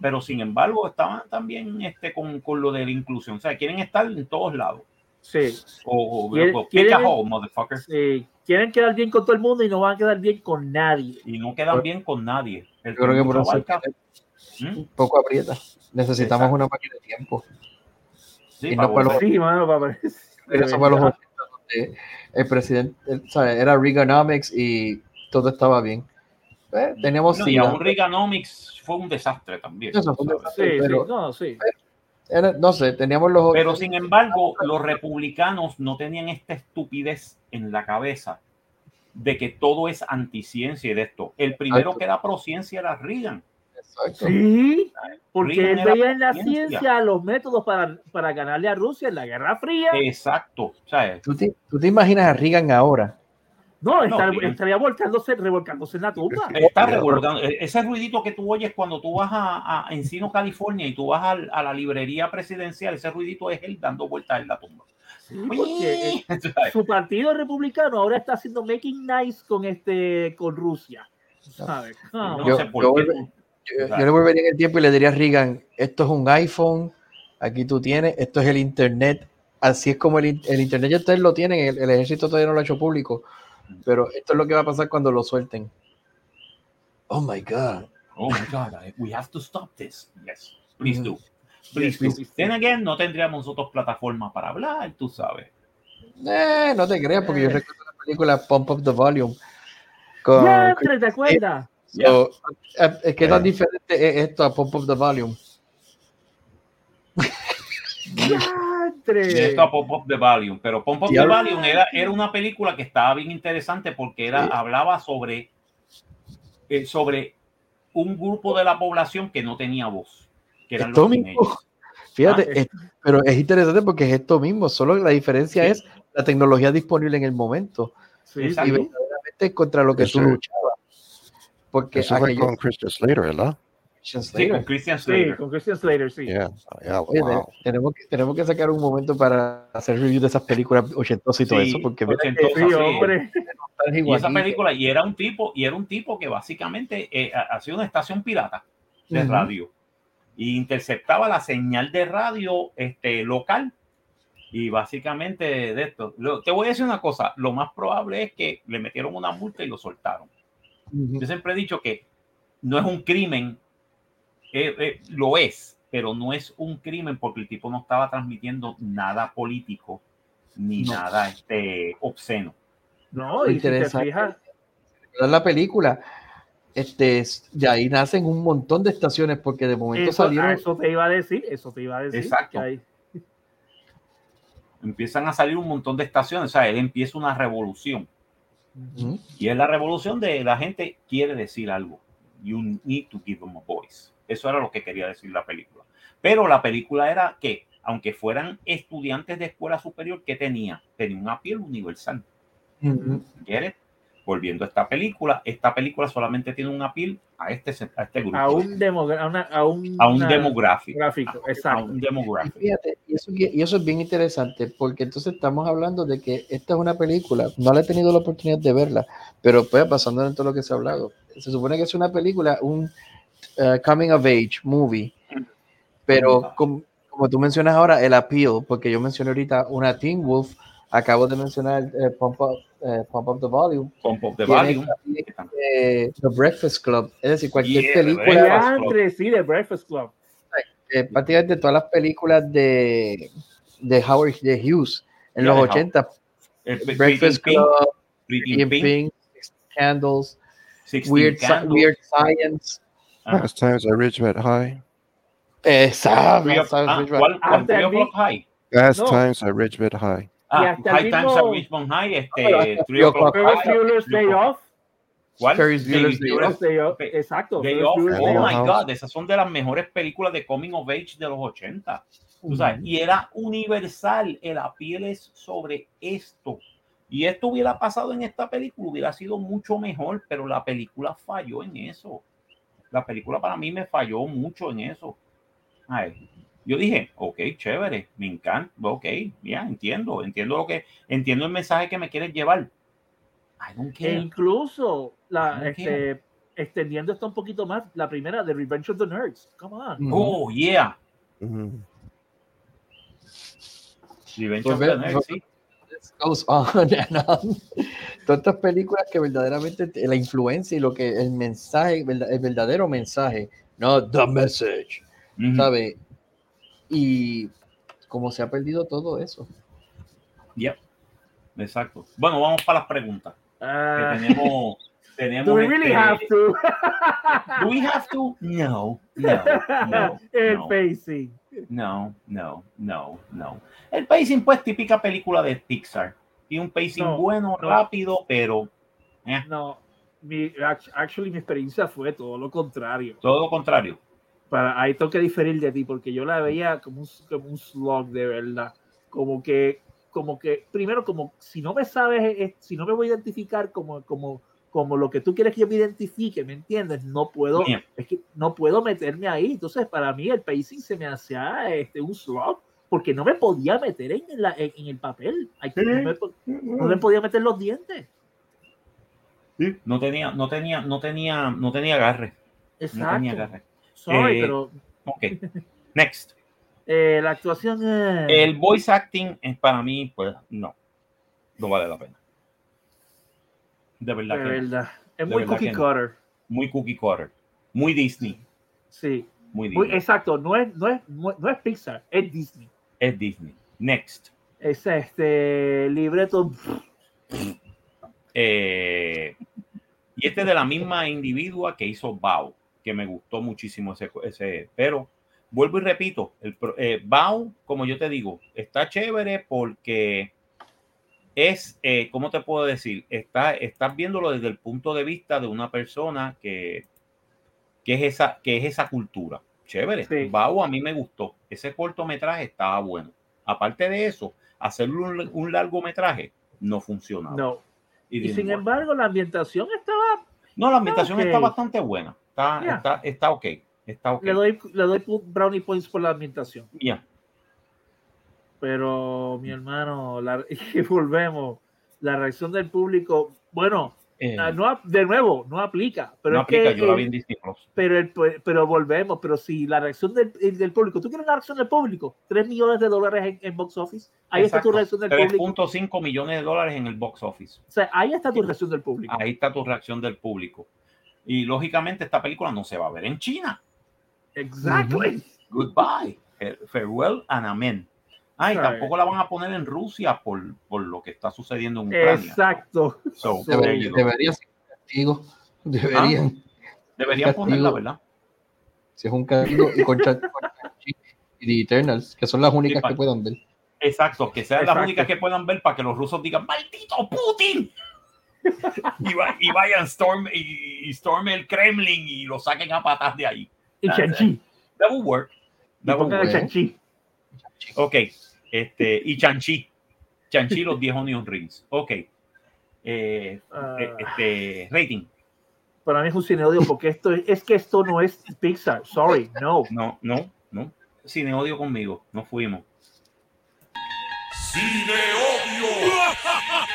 pero sin embargo estaban también este, con, con lo de la inclusión. O sea, quieren estar en todos lados.
Sí.
O, o,
Quieren-
o
quieren-
hole, motherfucker.
Sí, quieren quedar bien con todo el mundo y no van a quedar bien con nadie.
Y no quedan bien con nadie. El
Yo creo que por eso. Un poco aprieta. Necesitamos
Exacto.
una máquina de tiempo.
Sí,
y
para
no para los-
Sí, mano, para
Eso fue los 80 donde el presidente, el- ¿sabe? era Reaganomics y todo estaba bien. Eh, teníamos
No, y aún Reaganomics fue un desastre también.
Eso fue un
¿sabes?
Sí,
Pero-
sí, no, sí.
Era- no sé, teníamos los
Pero sin embargo, los republicanos no tenían esta estupidez en la cabeza de que todo es anticiencia y de esto. El primero
Exacto.
que era prociencia era Reagan.
Exacto.
Sí, porque él veía en la
ciencia.
ciencia los métodos para, para ganarle a Rusia en la Guerra Fría.
Exacto. ¿sabes?
¿Tú te, tú te imaginas a Reagan ahora?
No, estaría volcándose, revolcándose en la tumba.
Está revolcando. E- Ese ruidito que tú oyes cuando tú vas a, a Encino, California, y tú vas a, la librería presidencial, ese ruidito es él dando vueltas en la tumba.
Sí, porque
¿Sabes?
su partido republicano ahora está haciendo making nice con este con Rusia. ¿Sabes?
No sé por
yo
qué.
volve- Yo, yo le volvería en el tiempo y le diría a Reagan, esto es un iPhone, aquí tú tienes, esto es el Internet, así es como el, el Internet ya ustedes lo tienen, el, el ejército todavía no lo ha hecho público, pero esto es lo que va a pasar cuando lo suelten. Oh my God.
Oh my God, we have to stop this. Yes, please do. Please do.
please.
Then again, no tendríamos nosotros plataforma para hablar, tú sabes.
Eh, no te creas, porque yo recuerdo la película Pump Up the Volume. Con,
¿te acuerdas?
So, eh, es que tan
Eh.
diferente es esto a Pump Up the Volume.
De esto a Pop Up the Valium. Pero Pop Up the. Valium era, era una película que estaba bien interesante porque era,
Sí.
hablaba sobre, eh, sobre un grupo de la población que no tenía voz. Que eran
Esto
los
mismo. Fíjate,
Ah,
es- pero es interesante porque es esto mismo, solo la diferencia
Sí.
es la tecnología disponible en el momento
Sí,
y verdaderamente contra lo que tú luchabas. Porque
Eso fue
aquello-
con Christian Slater, ¿verdad?
Christian
Sí,
Slater.
con Christian
Sí,
Slater.
con Christian Slater, sí.
Yeah, yeah, wow.
te- tenemos, que, tenemos que sacar un momento para hacer review de esas películas ochentosas y todo
Sí,
eso, porque
ochentosa,
Sí,
sí.
hombre.
Y esa película, y era un tipo, y era un tipo que básicamente eh, ha- hacía una estación pirata de
Ujú.
radio y interceptaba la señal de radio este, local. Y básicamente de esto, Lo- te voy a decir una cosa, lo más probable es que le metieron una multa y lo soltaron. Yo siempre he dicho que no es un crimen, eh, eh, lo es, pero no es un crimen porque el tipo no estaba transmitiendo nada político ni
No.
nada este, obsceno.
No, y si te
Interesante.
fijas.
La película, este, de ahí nacen un montón de estaciones porque de momento
eso,
salieron
ah, eso te iba a decir, eso te iba a decir.
Exacto.
que hay-
empiezan a salir un montón de estaciones, o sea, él empieza una revolución. Y es la revolución de la gente quiere decir algo. You need to give them a voice. Eso era lo que quería decir la película. Pero la película era que, aunque fueran estudiantes de escuela superior, ¿qué tenía? Tenía una piel universal. Get it? Volviendo a esta película, esta película solamente tiene una piel a este, a este grupo.
a un, demogra- a una- a un,
a un
una-
demográfico.
gráfico,
A
exacto.
un
Y
demográfico.
fíjate, y eso, y eso es bien interesante, porque entonces estamos hablando de que esta es una película, no la he tenido la oportunidad de verla, pero pues basando en todo lo que se ha hablado, se supone que es una película, un uh, coming of age movie, pero com- como tú mencionas ahora, el appeal, porque yo mencioné ahorita una Teen Wolf, acabo de mencionar eh, Pump, Up, eh, Pump Up the Volume,
de
tiene
Valium.
también, eh, The Breakfast Club, es decir, cualquier
Yeah,
película
The
sí, de Breakfast Club.
eh, prácticamente todas las películas de, de Howard de Hughes en los
de Howard.
80,
El Pretty
Breakfast
Pink,
Club,
Pink,
Pink, Candles,
16
Weird,
Candles.
Weird Science.
Ajá.
Fast Times at Ridgemont High.
Exacto.
Three of- ah, ¿cuál?
Ah,
¿Cuál? Three
también.
o'clock high. Ah,
Y hasta el
High Times at Richmond High, este, o'clock
Ferris Day Off.
¿Cuál?
Ferris Bueller's
Day
Off, Exacto.
Day Off. Oh my. God, esas son de las mejores películas de coming of age de los 80. Tú sabes, y era universal, el piel es sobre esto. Y esto hubiera pasado en esta película, hubiera sido mucho mejor, pero la película falló en eso. la película para mí me falló mucho en eso. Yo dije, ok, chévere, me encanta, ok, ya entiendo, entiendo lo que, entiendo el mensaje que me quieres llevar.
E incluso la, este, extendiendo esto un poquito más, la primera de Revenge of the Nerds. Come on.
Oh, yeah.
Revenge of the Nerds, sí. Goes on estas películas que verdaderamente la influencia y lo que el mensaje, el verdadero mensaje, no the message, ¿sabe? Y como se ha perdido todo eso.
Yep. Exacto. Bueno, vamos para las preguntas. Uh, tenemos tenemos
Do we really este, have to?
Do we have to? No, no, no.
El no. pacing.
No, no, no, no. El pacing, pues, típica película de Pixar. Y un pacing no, bueno, no. rápido, pero.
Eh. No, mi, actually, mi experiencia fue todo lo contrario.
Todo lo contrario.
Para, ahí tengo que diferir de ti, porque yo la veía como un, como un slog de verdad. Como que, como que, primero, como si no me sabes, si no me voy a identificar como, como como lo que tú quieres que yo me identifique, ¿me entiendes? No puedo, es que no puedo meterme ahí. Entonces, para mí el pacing se me hacía este, un slog porque no me podía meter en, la, en, el papel. No me, podía meter los dientes.
No tenía, no tenía, no tenía, no tenía agarre.
Exacto. No tenía agarre. Sorry, eh, pero.
Ok. Next.
Eh, la actuación.
El voice acting, para mí, pues no. No vale la pena. De verdad.
De verdad. Es muy cookie cutter.
Muy cookie cutter. Muy Disney.
Sí. Muy Disney. exacto. No es, no, es, no, es Pixar, es Disney.
Es Disney. Next.
Es este libreto.
Eh, y este es de la misma individua que hizo Bao, que me gustó muchísimo ese, ese pero vuelvo y repito, el eh, como yo te digo, está chévere porque es, eh, ¿cómo te puedo decir? Está, estás viéndolo desde el punto de vista de una persona que, que, es, esa, que es esa cultura. Chévere. Sí. a mí me gustó. Ese cortometraje estaba bueno. Aparte de eso, hacer un, un largometraje no funcionaba.
No. Y, sin embargo, la ambientación estaba.
No, la ambientación está bastante buena. Está, está, está ok. Está okay.
Le, doy, le doy brownie points por la ambientación.
Ya.
Pero, mi hermano, la, y volvemos, la reacción del público, bueno, eh, ah, no, de nuevo, no aplica. Pero
no aplica,
que,
yo la vi en
pero, el, pero volvemos, pero si la reacción del, del, público, tú quieres la reacción del público, 3 millones de dólares en, en box office, ahí Exacto. está tu reacción del 3. público.
3.5 millones de dólares en el box office.
O sea, ahí está tu reacción del público.
Ahí está tu reacción del público. Y lógicamente esta película no se va a ver en China.
Exactly.
Goodbye. Farewell and amen. Ah, y tampoco la van a poner en Rusia por, por lo que está sucediendo en Ucrania.
Exacto.
So, debería, debería ser un castigo. Deberían.
Ah, deberían ponerla, ¿verdad?
Si es un castigo y con, y The Eternals, que son las únicas que puedan ver.
Exacto, que sean las únicas que puedan ver para que los rusos digan, ¡maldito Putin! Y, va, y, vayan storm, y, y storme el Kremlin y lo saquen a patas de ahí.
Y Chanchi.
That will work. That will work. Ok, este, y Chanchi. Chanchi, los 10 Onion Rings. Ok. Eh, uh, este, rating.
Para mí es un cine odio porque esto es, que esto no es Pixar. Sorry, no.
No, no, no. Cine odio conmigo. No fuimos.
Cine odio.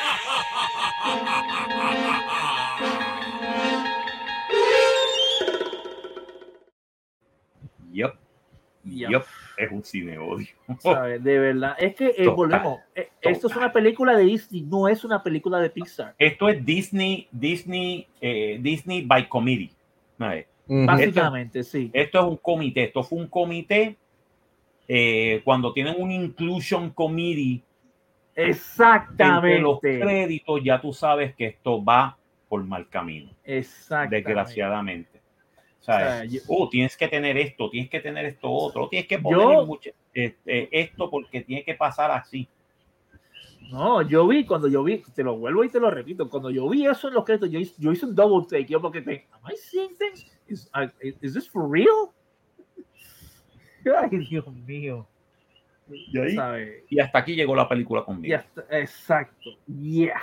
Yep. Yep es un cine odio.
De verdad, es que eh, volvemos. Eh, esto es una película de Disney, no es una película de Pixar.
Esto es Disney, Disney, eh, Disney by committee.
Básicamente, sí.
Esto es un comité. Esto fue un comité cuando tienen un inclusion committee.
Exactamente.
los créditos, ya tú sabes que esto va por mal camino.
Exactamente.
Desgraciadamente. O sea, oh, tienes que tener esto, tienes que tener esto otro, tienes que poner mucho, este, esto porque tiene que pasar así.
No, yo vi, cuando yo vi, te lo vuelvo y te lo repito, cuando yo vi eso en los créditos, yo, yo hice un double take, yo porque te, am I seeing things? Is, uh, is this for real? Ay, Dios mío.
Y, ahí, y hasta aquí llegó la película conmigo.
exacto, yeah.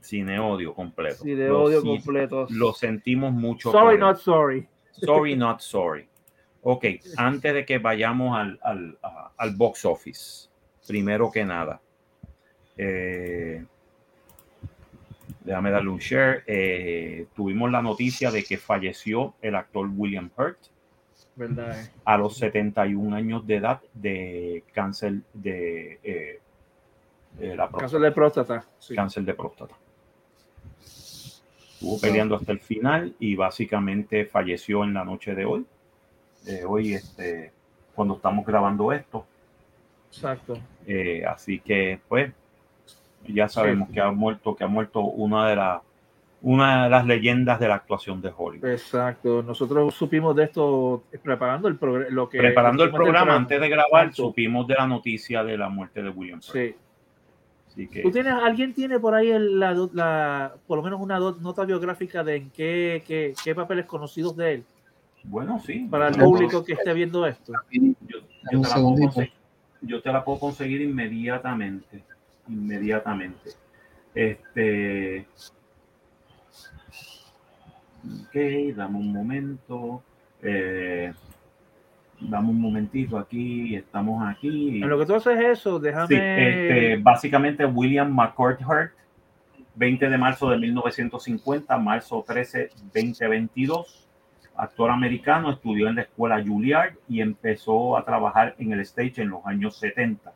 Cine odio completo.
Cine odio completo.
Lo sentimos mucho.
Sorry, not sorry.
Sorry, not sorry. Ok, antes de que vayamos al, al, al box office, primero que nada, eh, déjame darle un share. Eh, tuvimos la noticia de que falleció el actor William Hurt
¿verdad?
a los 71 años de edad de cáncer de, eh,
la próstata. Cáncer de próstata.
Cáncer de próstata. Estuvo peleando hasta el final y básicamente falleció en la noche de hoy. hoy, este, cuando estamos grabando esto.
Exacto.
Eh, así que, pues, ya sabemos que ha muerto, que ha muerto una de las una de las leyendas de la actuación de Hollywood.
Exacto. Nosotros supimos de esto preparando el lo que
preparando el programa antes de grabar, supimos de la noticia de la muerte de William.
Sí. ¿Tú tienes, alguien tiene por ahí la, la, por lo menos una nota biográfica de en qué, qué, qué, papeles conocidos de él?
Bueno, sí.
Para el público que esté viendo esto.
Yo, yo, te la yo, te la puedo conseguir inmediatamente. Inmediatamente. Este. Ok, dame un momento. Eh, dame un momentito aquí, estamos aquí.
En lo que tú haces eso, déjame.
este, básicamente, William McCord Hurt, 20 de marzo de 1950, marzo 13, 2022. Actor americano, estudió en la escuela Juilliard y empezó a trabajar en el stage en los años 70.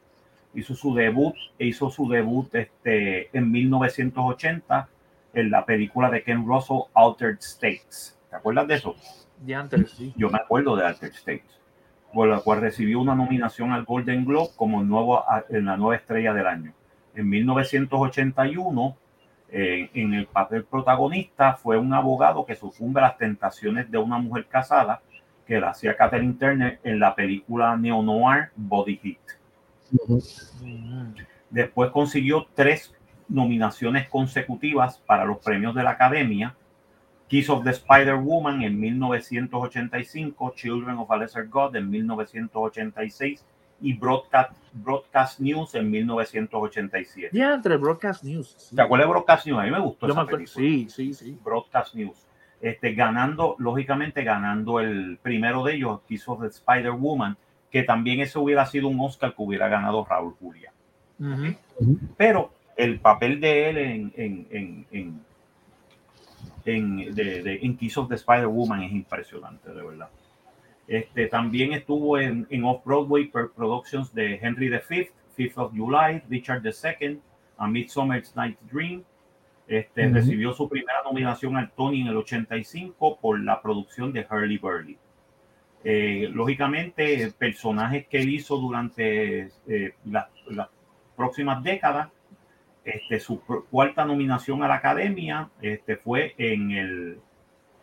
Hizo su debut, hizo su debut este, en 1980 en la película de Ken Russell, Altered States. ¿Te acuerdas de eso?
De sí.
Yo me acuerdo de Altered States, por la cual recibió una nominación al Golden Globe como nuevo, en la nueva estrella del año. En 1981, eh, en el papel protagonista, fue un abogado que sucumbe a las tentaciones de una mujer casada que la hacía Catherine Turner en la película neo-noir Body Heat. Después consiguió tres nominaciones consecutivas para los premios de la Academia. Kiss of the Spider-Woman en 1985, Children of a Lesser God en 1986 y Broadcast, Broadcast News en 1987.
Ya, entre Broadcast News.
¿Te acuerdas de Broadcast News? A mí me gustó esa
Sí, sí, sí.
Broadcast News. Este, ganando, lógicamente ganando el primero de ellos, Kiss of the Spider-Woman, que también eso hubiera sido un Oscar que hubiera ganado Raúl Julia. Pero el papel de él en, en, en, en, en, de, de, en Kiss of the Spider-Woman es impresionante, de verdad. Este, también estuvo en, Off-Broadway Productions de Henry V, Fifth of July, Richard II, A Midsummer's Night Dream. Este, Recibió su primera nominación al Tony en el 85 por la producción de Hurley Burley. Eh, lógicamente, personajes que él hizo durante eh, las próximas décadas este, su cuarta nominación a la Academia este, fue en, el,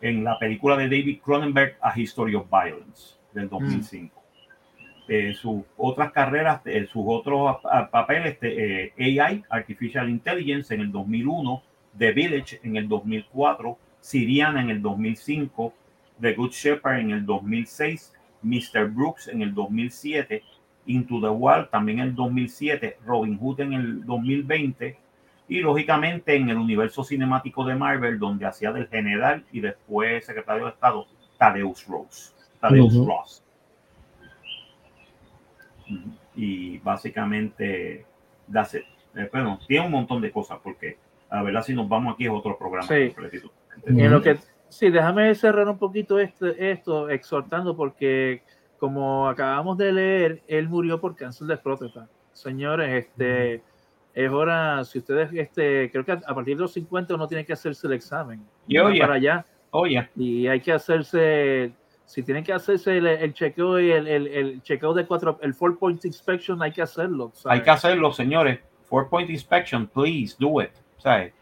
en la película de David Cronenberg, A History of Violence, del 2005. Mm. Eh, sus otras carreras, eh, sus otros papeles, eh, AI, Artificial Intelligence, en el 2001, The Village en el 2004, Siriana en el 2005, The Good Shepherd en el 2006, Mr. Brooks en el 2007, Into the Wild también en el 2007, Robin Hood en el 2020 y lógicamente en el universo cinemático de Marvel donde hacía del general y después secretario de Estado Tadeus Rose, Tadeus Ross. Y básicamente, eh, bueno, tiene un montón de cosas porque a ver si nos vamos aquí es otro programa.
Sí. En lo que, sí, déjame cerrar un poquito este, esto exhortando porque como acabamos de leer, él murió por cáncer de próstata. Señores, este, es hora, si ustedes, este, creo que a partir de los 50 uno tiene que hacerse el examen.
Y oye,
para allá.
Oye.
Y hay que hacerse, si tienen que hacerse el, chequeo y el, el, chequeo de cuatro, el four point inspection, hay que hacerlo.
Hay que hacerlo, señores. Four point inspection, please do it. ¿sabes?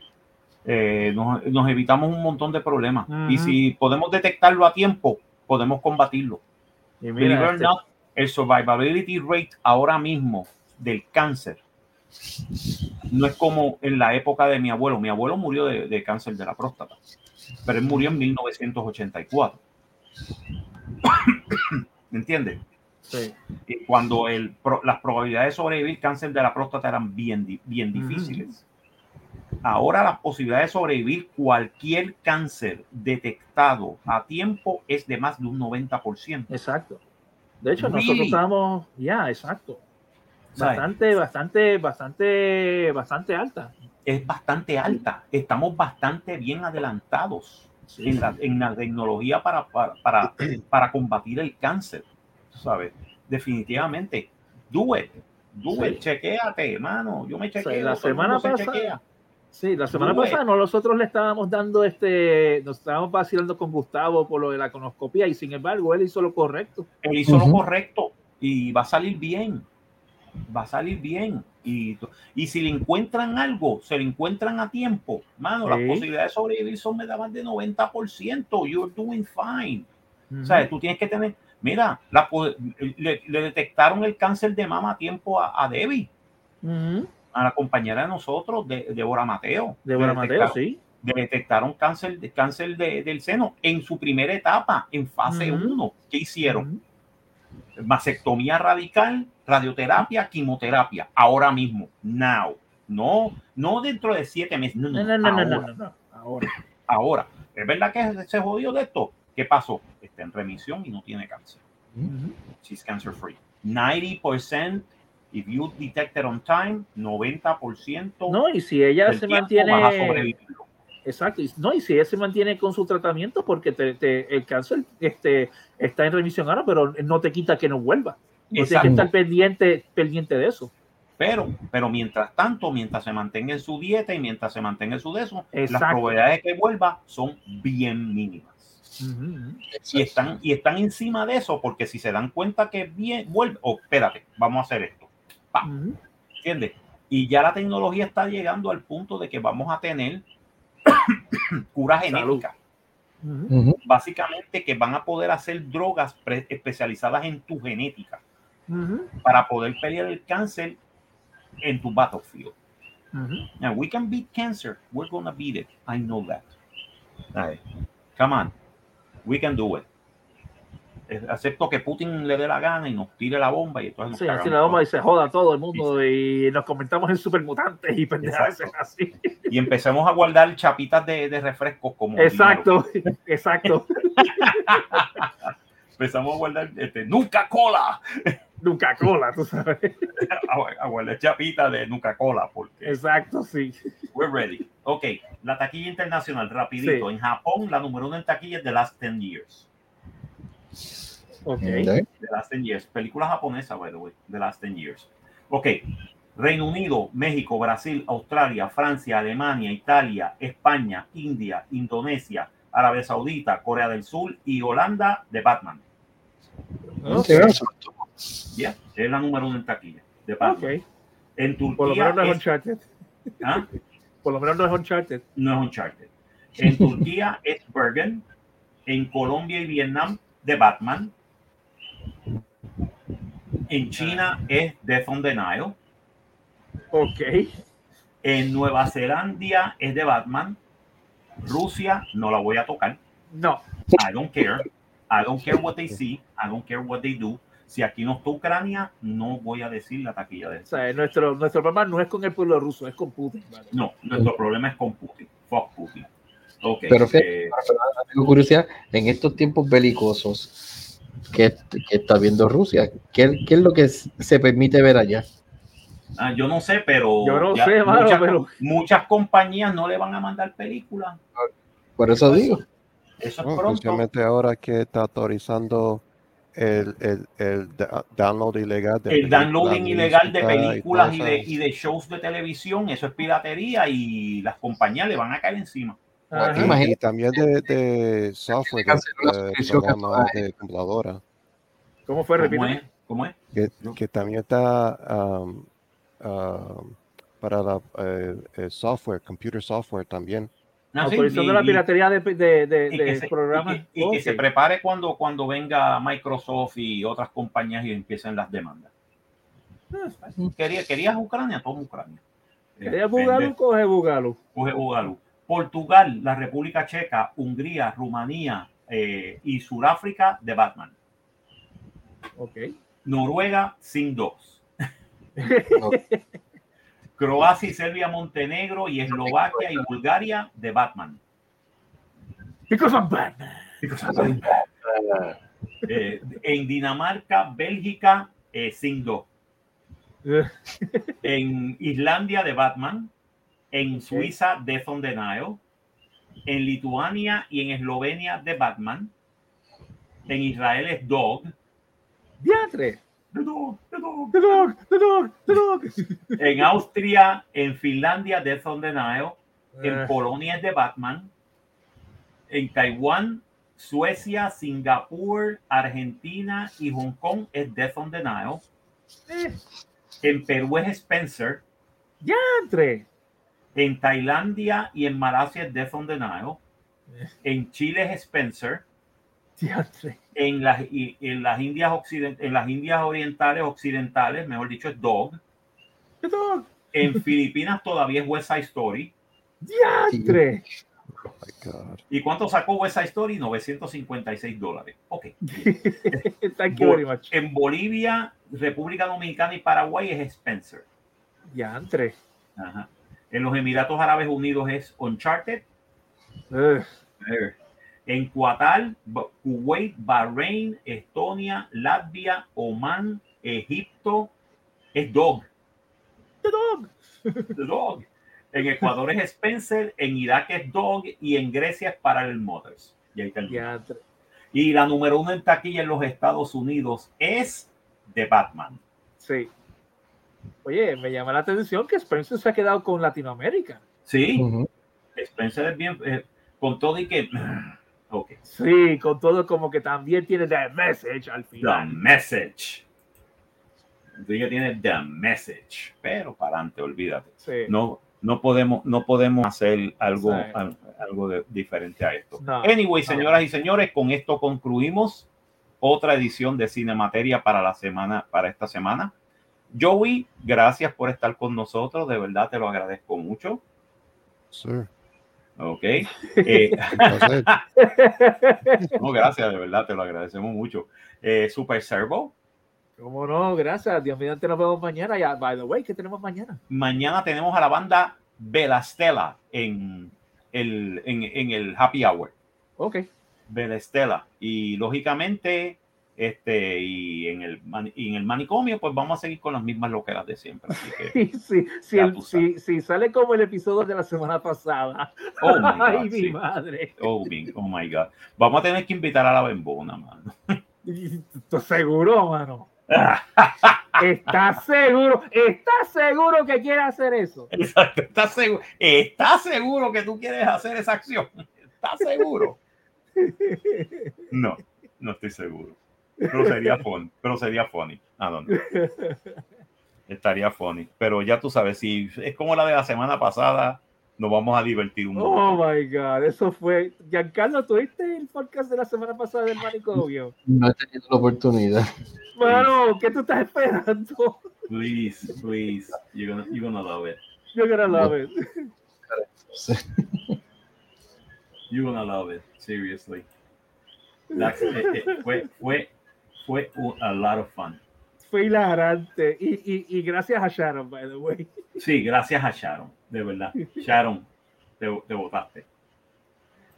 Eh, nos, nos, evitamos un montón de problemas. Y si podemos detectarlo a tiempo, podemos combatirlo. Y mira, este el survivability rate ahora mismo del cáncer no es como en la época de mi abuelo. Mi abuelo murió de, cáncer de la próstata, pero él murió en 1984. ¿Me entiendes?
Sí.
Cuando el, las probabilidades de sobrevivir cáncer de la próstata eran bien, bien difíciles. Ahora las posibilidades de sobrevivir cualquier cáncer detectado a tiempo es de más de un 90%.
Exacto. De hecho, nosotros estamos, ya, exacto. Bastante, bastante, bastante, bastante alta.
Es bastante alta. Estamos bastante bien adelantados en, la, en, la, tecnología para, para, para, para combatir el cáncer. ¿Sabes? Definitivamente. Do it. Do it. Chequéate, hermano. Yo me chequeo.
la semana pasada. Sí, la semana pasada nosotros le estábamos dando este, nos estábamos vacilando con Gustavo por lo de la conoscopía y sin embargo él hizo lo correcto.
Él hizo lo correcto y va a salir bien, va a salir bien. Y, y si le encuentran algo, se le encuentran a tiempo, mano, las posibilidades de sobrevivir son me daban de 90%, you're doing fine. O sea, tú tienes que tener, mira, le, detectaron el cáncer de mama a tiempo a, Debbie a la compañera de nosotros, de Débora Mateo.
Débora Mateo, sí.
Detectaron cáncer, cáncer del seno en su primera etapa, en fase 1. ¿Qué hicieron? Mastectomía radical, radioterapia, quimioterapia, ahora mismo, now. No, no dentro de siete meses. No, no, no, no, ahora. no, ahora. Ahora. ¿Es verdad que se jodió de esto? ¿Qué pasó? Está en remisión y no tiene cáncer. She's cancer free. 90% if you detect it on time, 90%.
No, y si ella se mantiene. Exacto, no, y si ella se mantiene con su tratamiento, porque te, el cáncer este, está en remisión ahora, pero no te quita que no vuelva. No tienes que estar pendiente, pendiente de eso.
Pero, pero mientras tanto, mientras se mantenga en su dieta y mientras se mantenga en su de eso, las probabilidades de que vuelva son bien mínimas. Y están, y están encima de eso, porque si se dan cuenta que bien vuelve, oh, espérate, vamos a hacer esto ¿Entiendes? Y ya la tecnología está llegando al punto de que vamos a tener cura genética. Básicamente que van a poder hacer drogas especializadas en tu genética para poder pelear el cáncer en tu battlefield. Now we can beat cancer. We're gonna beat it. I know that. Come on. We can do it acepto que Putin le dé la gana y nos tire la bomba y entonces
sí, la bomba y se joda todo el mundo y nos comentamos en supermutantes y pendejadas así.
Y empecemos a guardar chapitas de, de refrescos como.
Exacto, exacto.
empezamos a guardar este, nunca cola.
Nunca cola, tú sabes.
a, guardar chapitas de nunca cola. Porque
exacto, sí.
We're ready. Ok, la taquilla internacional, rapidito. En Japón, la número uno en taquilla es The Last 10 Years. Ok. The Last 10 Years. Película japonesa, by the way. The Last 10 Years. Ok. Reino Unido, México, Brasil, Australia, Francia, Alemania, Italia, España, India, Indonesia, Arabia Saudita, Corea del Sur y Holanda de Batman. Okay. Ya, es la número uno en taquilla de Batman. Okay. En Turquía.
Por lo menos no es Uncharted.
¿Ah?
Por lo menos no es Uncharted.
No es Uncharted. En Turquía es Bergen. En Colombia y Vietnam de Batman. En China es Death on the Nile.
Ok.
En Nueva Zelanda es de Batman. Rusia no la voy a tocar.
No.
I don't care. I don't care what they see. I don't care what they do. Si aquí no está Ucrania, no voy a decir la taquilla de
eso. O sea, nuestro, nuestro problema no es con el pueblo ruso, es con Putin.
No, nuestro problema es con Putin. Fuck Putin.
Okay, pero, eh, tengo curiosidad, en estos tiempos belicosos que, que está viendo Rusia, ¿qué, ¿qué, es lo que se permite ver allá?
Ah, yo no sé, pero,
yo no sé, muchas, pero,
muchas, compañías no le van a mandar películas.
Por eso digo.
Eso es pronto.
ahora que está autorizando el, el, el, download ilegal
de el downloading ilegal de películas y, de, y de shows de televisión, eso es piratería y las compañías le van a caer encima.
Y, también de, de software, de, de, computadora.
¿Cómo fue?
¿Cómo es? ¿Cómo es?
Que, que también está um, para la, eh, el software, computer software también.
Ah, Autorizando la piratería de, de, de, programas.
Y, que, se prepare cuando, cuando venga Microsoft y otras compañías y empiecen las demandas. Ah, quería, querías Ucrania, toma Ucrania.
¿Querías Bugalu? Coge Bugalu.
Coge Bugalu. Portugal, la República Checa, Hungría, Rumanía eh, y Sudáfrica de Batman.
Ok.
Noruega sin dos. Croacia y Serbia, Montenegro y Eslovaquia y Bulgaria de Batman.
Because I'm Batman.
Eh, en Dinamarca, Bélgica, eh, Singdo. en Islandia de Batman. En Suiza, Death on the Nile. En Lituania y en Eslovenia de Batman. En Israel es Dog.
Diatre.
The dog, the dog,
The dog, the dog, the dog.
En Austria, en Finlandia, Death on the Nile. En
Eh.
Polonia es de Batman. En Taiwán, Suecia, Singapur, Argentina y Hong Kong es Death on the Nile.
Eh,
En Perú es Spencer.
Diantre.
En Tailandia y en Malasia es Death on the Nile. En Chile es Spencer.
Diantre.
En las, y- en las Indias Occident- en las Indias Orientales Occidentales, mejor dicho, es Dog.
Dog.
En Filipinas todavía es West Side Story.
Diantre.
Oh my God.
¿Y cuánto sacó West Side Story? 956 dólares. Ok.
Thank you very much.
En Bolivia, República Dominicana y Paraguay es Spencer.
Diantre.
Ajá. En los Emiratos Árabes Unidos es Uncharted.
Ugh.
En Qatar, Kuwait, Bahrein, Estonia, Latvia, Oman, Egipto es Dog.
The dog.
The Dog. En Ecuador es Spencer, en Irak es Dog y en Grecia es Parallel Mothers. Y ahí.
Diantre.
Y la número uno en taquilla en los Estados Unidos es The Batman.
Sí. Oye, me llama la atención que Spencer se ha quedado con Latinoamérica.
Sí,
Ujú.
Spencer es bien, eh, con todo y que... Ok.
Sí, con todo como que también tiene the message al
The
final.
Message. Sí que tiene The Message. Pero para adelante, olvídate.
Sí.
No, no, podemos, no podemos hacer algo,
Sí.
al- algo de- diferente a esto.
No,
anyway,
no.
señoras y señores, con esto concluimos otra edición de Cinemateria para la semana, para esta semana. Joey, gracias por estar con nosotros. De verdad te lo agradezco mucho.
Sir.
Ok. Eh, no, gracias, de verdad, te lo agradecemos mucho. Eh, Super Servo,
¿Cómo no? Gracias. Dios mediante nos vemos mañana. Ya, by the way, ¿qué tenemos mañana?
mañana tenemos a la banda Belastela en el, en, en el Happy Hour.
Ok.
Belastela. Y lógicamente, este, y en el, y en el manicomio, pues vamos a seguir con las mismas loqueras de siempre. Así que,
Sí, sí, si, el- si sale como el episodio de la semana pasada.
oh my
Ay,
God,
mi
sí.
madre.
Oh, mi- oh my God. Vamos a tener que invitar a la bembona, mano.
¿Estás seguro, mano? ¿Estás seguro? ¿Estás seguro que quiere hacer eso?
Exacto. ¿Estás seguro? ¿Estás seguro que tú quieres hacer esa acción? ¿Estás seguro? No, no estoy seguro. Pero sería funny. Pero sería funny. ¿A dónde? Estaría funny. Pero ya tú sabes, si es como la de la semana pasada, nos vamos a divertir un
Oh
poco.
my God, eso fue. Giancarlo, ¿tuviste el podcast de la semana pasada del manicomio?
No he tenido la oportunidad.
Mano, ¿qué tú estás esperando?
Please, please. You're gonna, you're gonna love it.
Yo gonna love it.
You're gonna love it. Seriously. That's- eh, eh, fue, fue, fue un- a lot of fun.
Fue hilarante. Y, y, y gracias a Sharon, by the way.
Sí, gracias a Sharon, de verdad. Sharon, te, te votaste.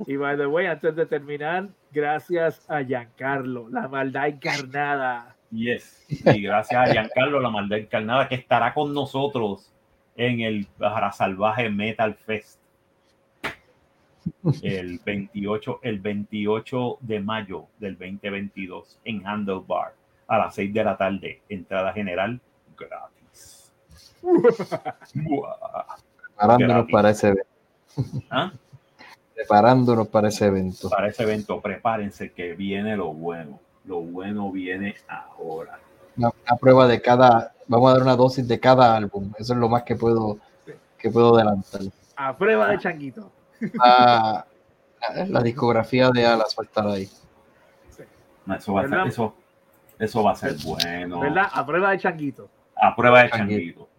Y by the way, antes de terminar, gracias a Giancarlo, la maldad encarnada.
Yes. Y gracias a Giancarlo, la maldad encarnada, que estará con nosotros en el Salvaje Metal Fest. El 28, el 28 de mayo del 2022 en Handlebar a las 6 de la tarde. Entrada general gratis.
Preparándonos
Gratis.
para ese evento.
¿Ah?
Preparándonos para ese evento.
Para ese evento, prepárense que viene lo bueno. Lo bueno viene ahora.
Una, una prueba de cada, vamos a dar una dosis de cada álbum. Eso es lo más que puedo, que puedo adelantar.
A prueba de changuito.
Ah, la discografía de Alas faltará ahí.
Eso va a ser, eso, eso va a ser bueno.
¿Verdad? A prueba de changuito.
A prueba de
Changuito.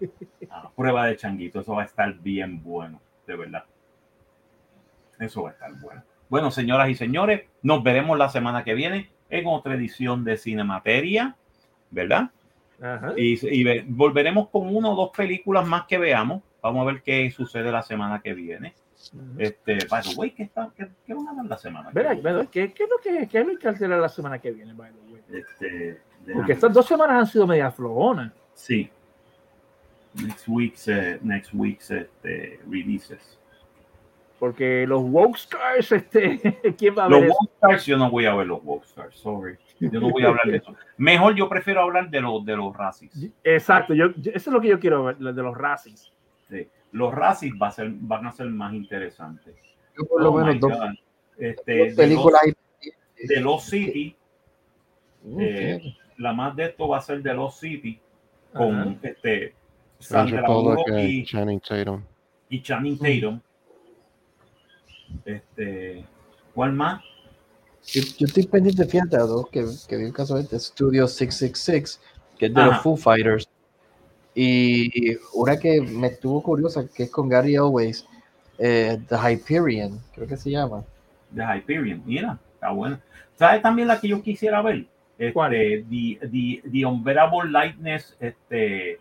changuito. A prueba de changuito. Eso va a estar bien bueno, de verdad. Eso va a estar bueno. Bueno, señoras y señores, nos veremos la semana que viene en otra edición de Cinemateria, ¿verdad? Y, volveremos con uno o dos películas más que veamos. Vamos a ver qué sucede la semana que viene. Este, by the way, ¿qué, está, qué, qué van a dar la semana?
¿Qué, ¿qué, ¿Qué, es lo que qué es lo que la semana que viene, by the way? Este, Porque estas dos semanas han sido media flojonas.
Sí. Next week's, uh, next week's este, releases.
Porque los Wokestars, este, ¿quién va a
ver? Los Wokestars, yo no voy a ver los Wokestars, sorry. Yo no voy a hablar de eso. Mejor yo prefiero hablar de los de los Razzies.
Exacto, yo, eso es lo que yo quiero ver, de los Razzies.
Sí. Los Razzies va a ser, van a ser más interesantes.
Yo por lo oh menos dos,
este, películas de los City. Eh, la más de esto va a ser de los City con este
Sandra Bullock y Channing Tatum.
Y Channing Tatum. Este, ¿Cuál más?
Yo, estoy pendiente, fíjate, a dos que, que vi un caso de Studio 666, que es de los Foo Fighters. Y una que me estuvo curiosa, que es con Gary Always, eh, The Hyperion, creo que se llama.
The Hyperion, mira, está buena. ¿Sabes también la que yo quisiera ver? Este, ¿Cuál? The, the, the Unbearable Lightness, este,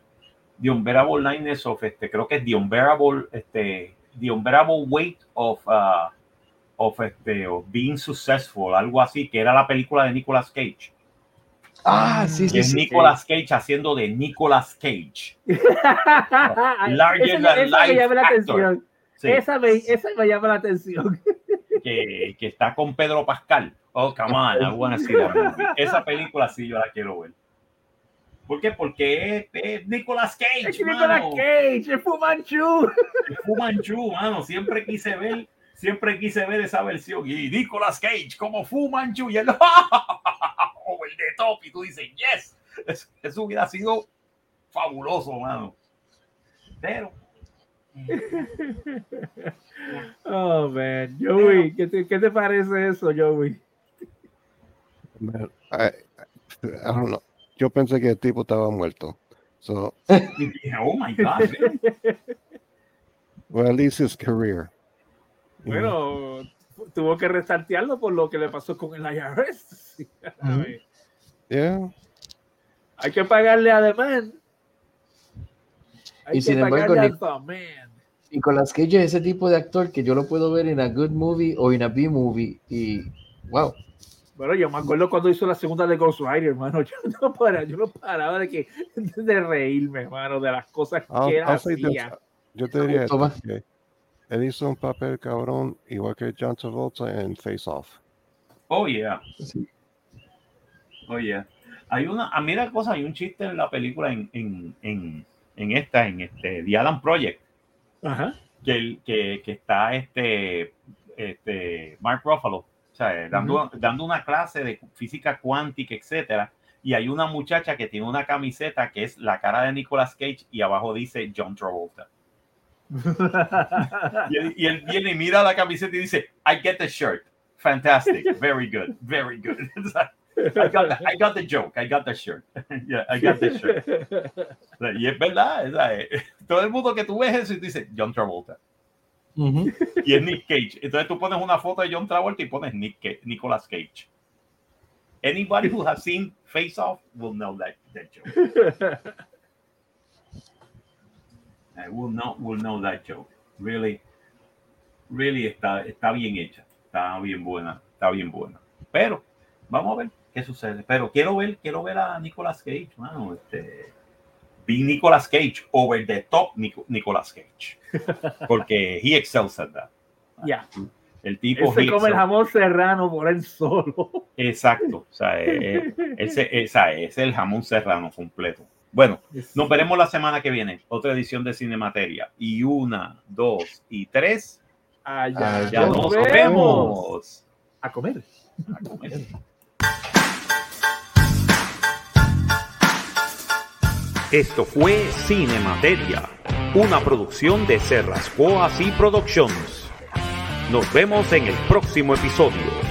The Unbearable Lightness of, este, creo que es The Unbearable, este, The Unbearable Weight of, uh, of, este, of Being Successful, algo así, que era la película de Nicolas Cage.
Ah, sí, sí.
Es Nicolas Cage haciendo de Nicolas Cage.
Larger than life me llama la atención. Esa, me, esa me llama la atención.
que, que está con Pedro Pascal. Oh, come on, I wanna see that movie. Esa película sí yo la quiero ver. ¿Por qué? Porque es, es Nicolas Cage.
Es Nicolas Cage, es Fumanchu.
Es Fumanchu, mano. Siempre quise ver, siempre quise ver esa versión. Y Nicolas Cage como Fumanchu. Y él, o el de top. Y tú dices, yes. Eso, hubiera sido fabuloso, mano. Pero.
oh, man. Joey, ¿qué te, ¿qué te parece eso, Joey?
I, I don't know. Yo pensé que el tipo estaba muerto. So,
oh my God.
well, at least his career.
Bueno, tuvo que restartearlo por lo que le pasó con el IRS.
yeah.
Hay que pagarle además.
Hay y que sin embargo, Nicolas Cage es ese tipo de actor que yo lo puedo ver en a good movie o en a B movie y wow.
Bueno, yo me acuerdo cuando hizo la segunda de Ghost Rider, hermano. Yo no paraba, yo no paraba de, que, de reírme, hermano, de las cosas que él hacía.
Yo te diría que él hizo un papel cabrón igual que John Travolta en Face Off.
Oh, yeah. Oh, yeah. Hay una, a mí la cosa, hay un chiste en la película en, en, en, en esta, en este, The Adam Project.
Ajá.
Que, que, que está este, este Mark Ruffalo o sea, dando, dando una clase de física cuántica, etcétera, y hay una muchacha que tiene una camiseta que es la cara de Nicolas Cage y abajo dice John Travolta. Y, él, viene y mira la camiseta y dice, I get the shirt. Fantastic. Very good. Very good. I got, the, I got the joke. I got the shirt. yeah, I got the shirt. y es verdad. Todo el mundo que tú ves eso y dice John Travolta. Y es Nick Cage. Entonces tú pones una foto de John Travolta y pones Nick Cage, Nicolas Cage. Anybody who has seen Face Off will know that, that joke. I will not will know that joke. Really, really está, está bien hecha. Está bien buena. Está bien buena. Pero vamos a ver qué sucede. Pero quiero ver, quiero ver a Nicolas Cage, mano. Este, be Nicolas Cage over the top Nicolas Cage. Porque he excels at that.
Ya.
El tipo
se come el jamón serrano por él solo.
Exacto. O sea, eh, eh, ese, esa es el jamón serrano completo. Bueno, nos veremos la semana que viene. Otra edición de Cinemateria. Y una, dos y tres.
Allá,
ya nos, vemos.
A comer.
A comer. Esto fue Cinemateria, una producción de Serrascoas y Productions. Nos vemos en el próximo episodio.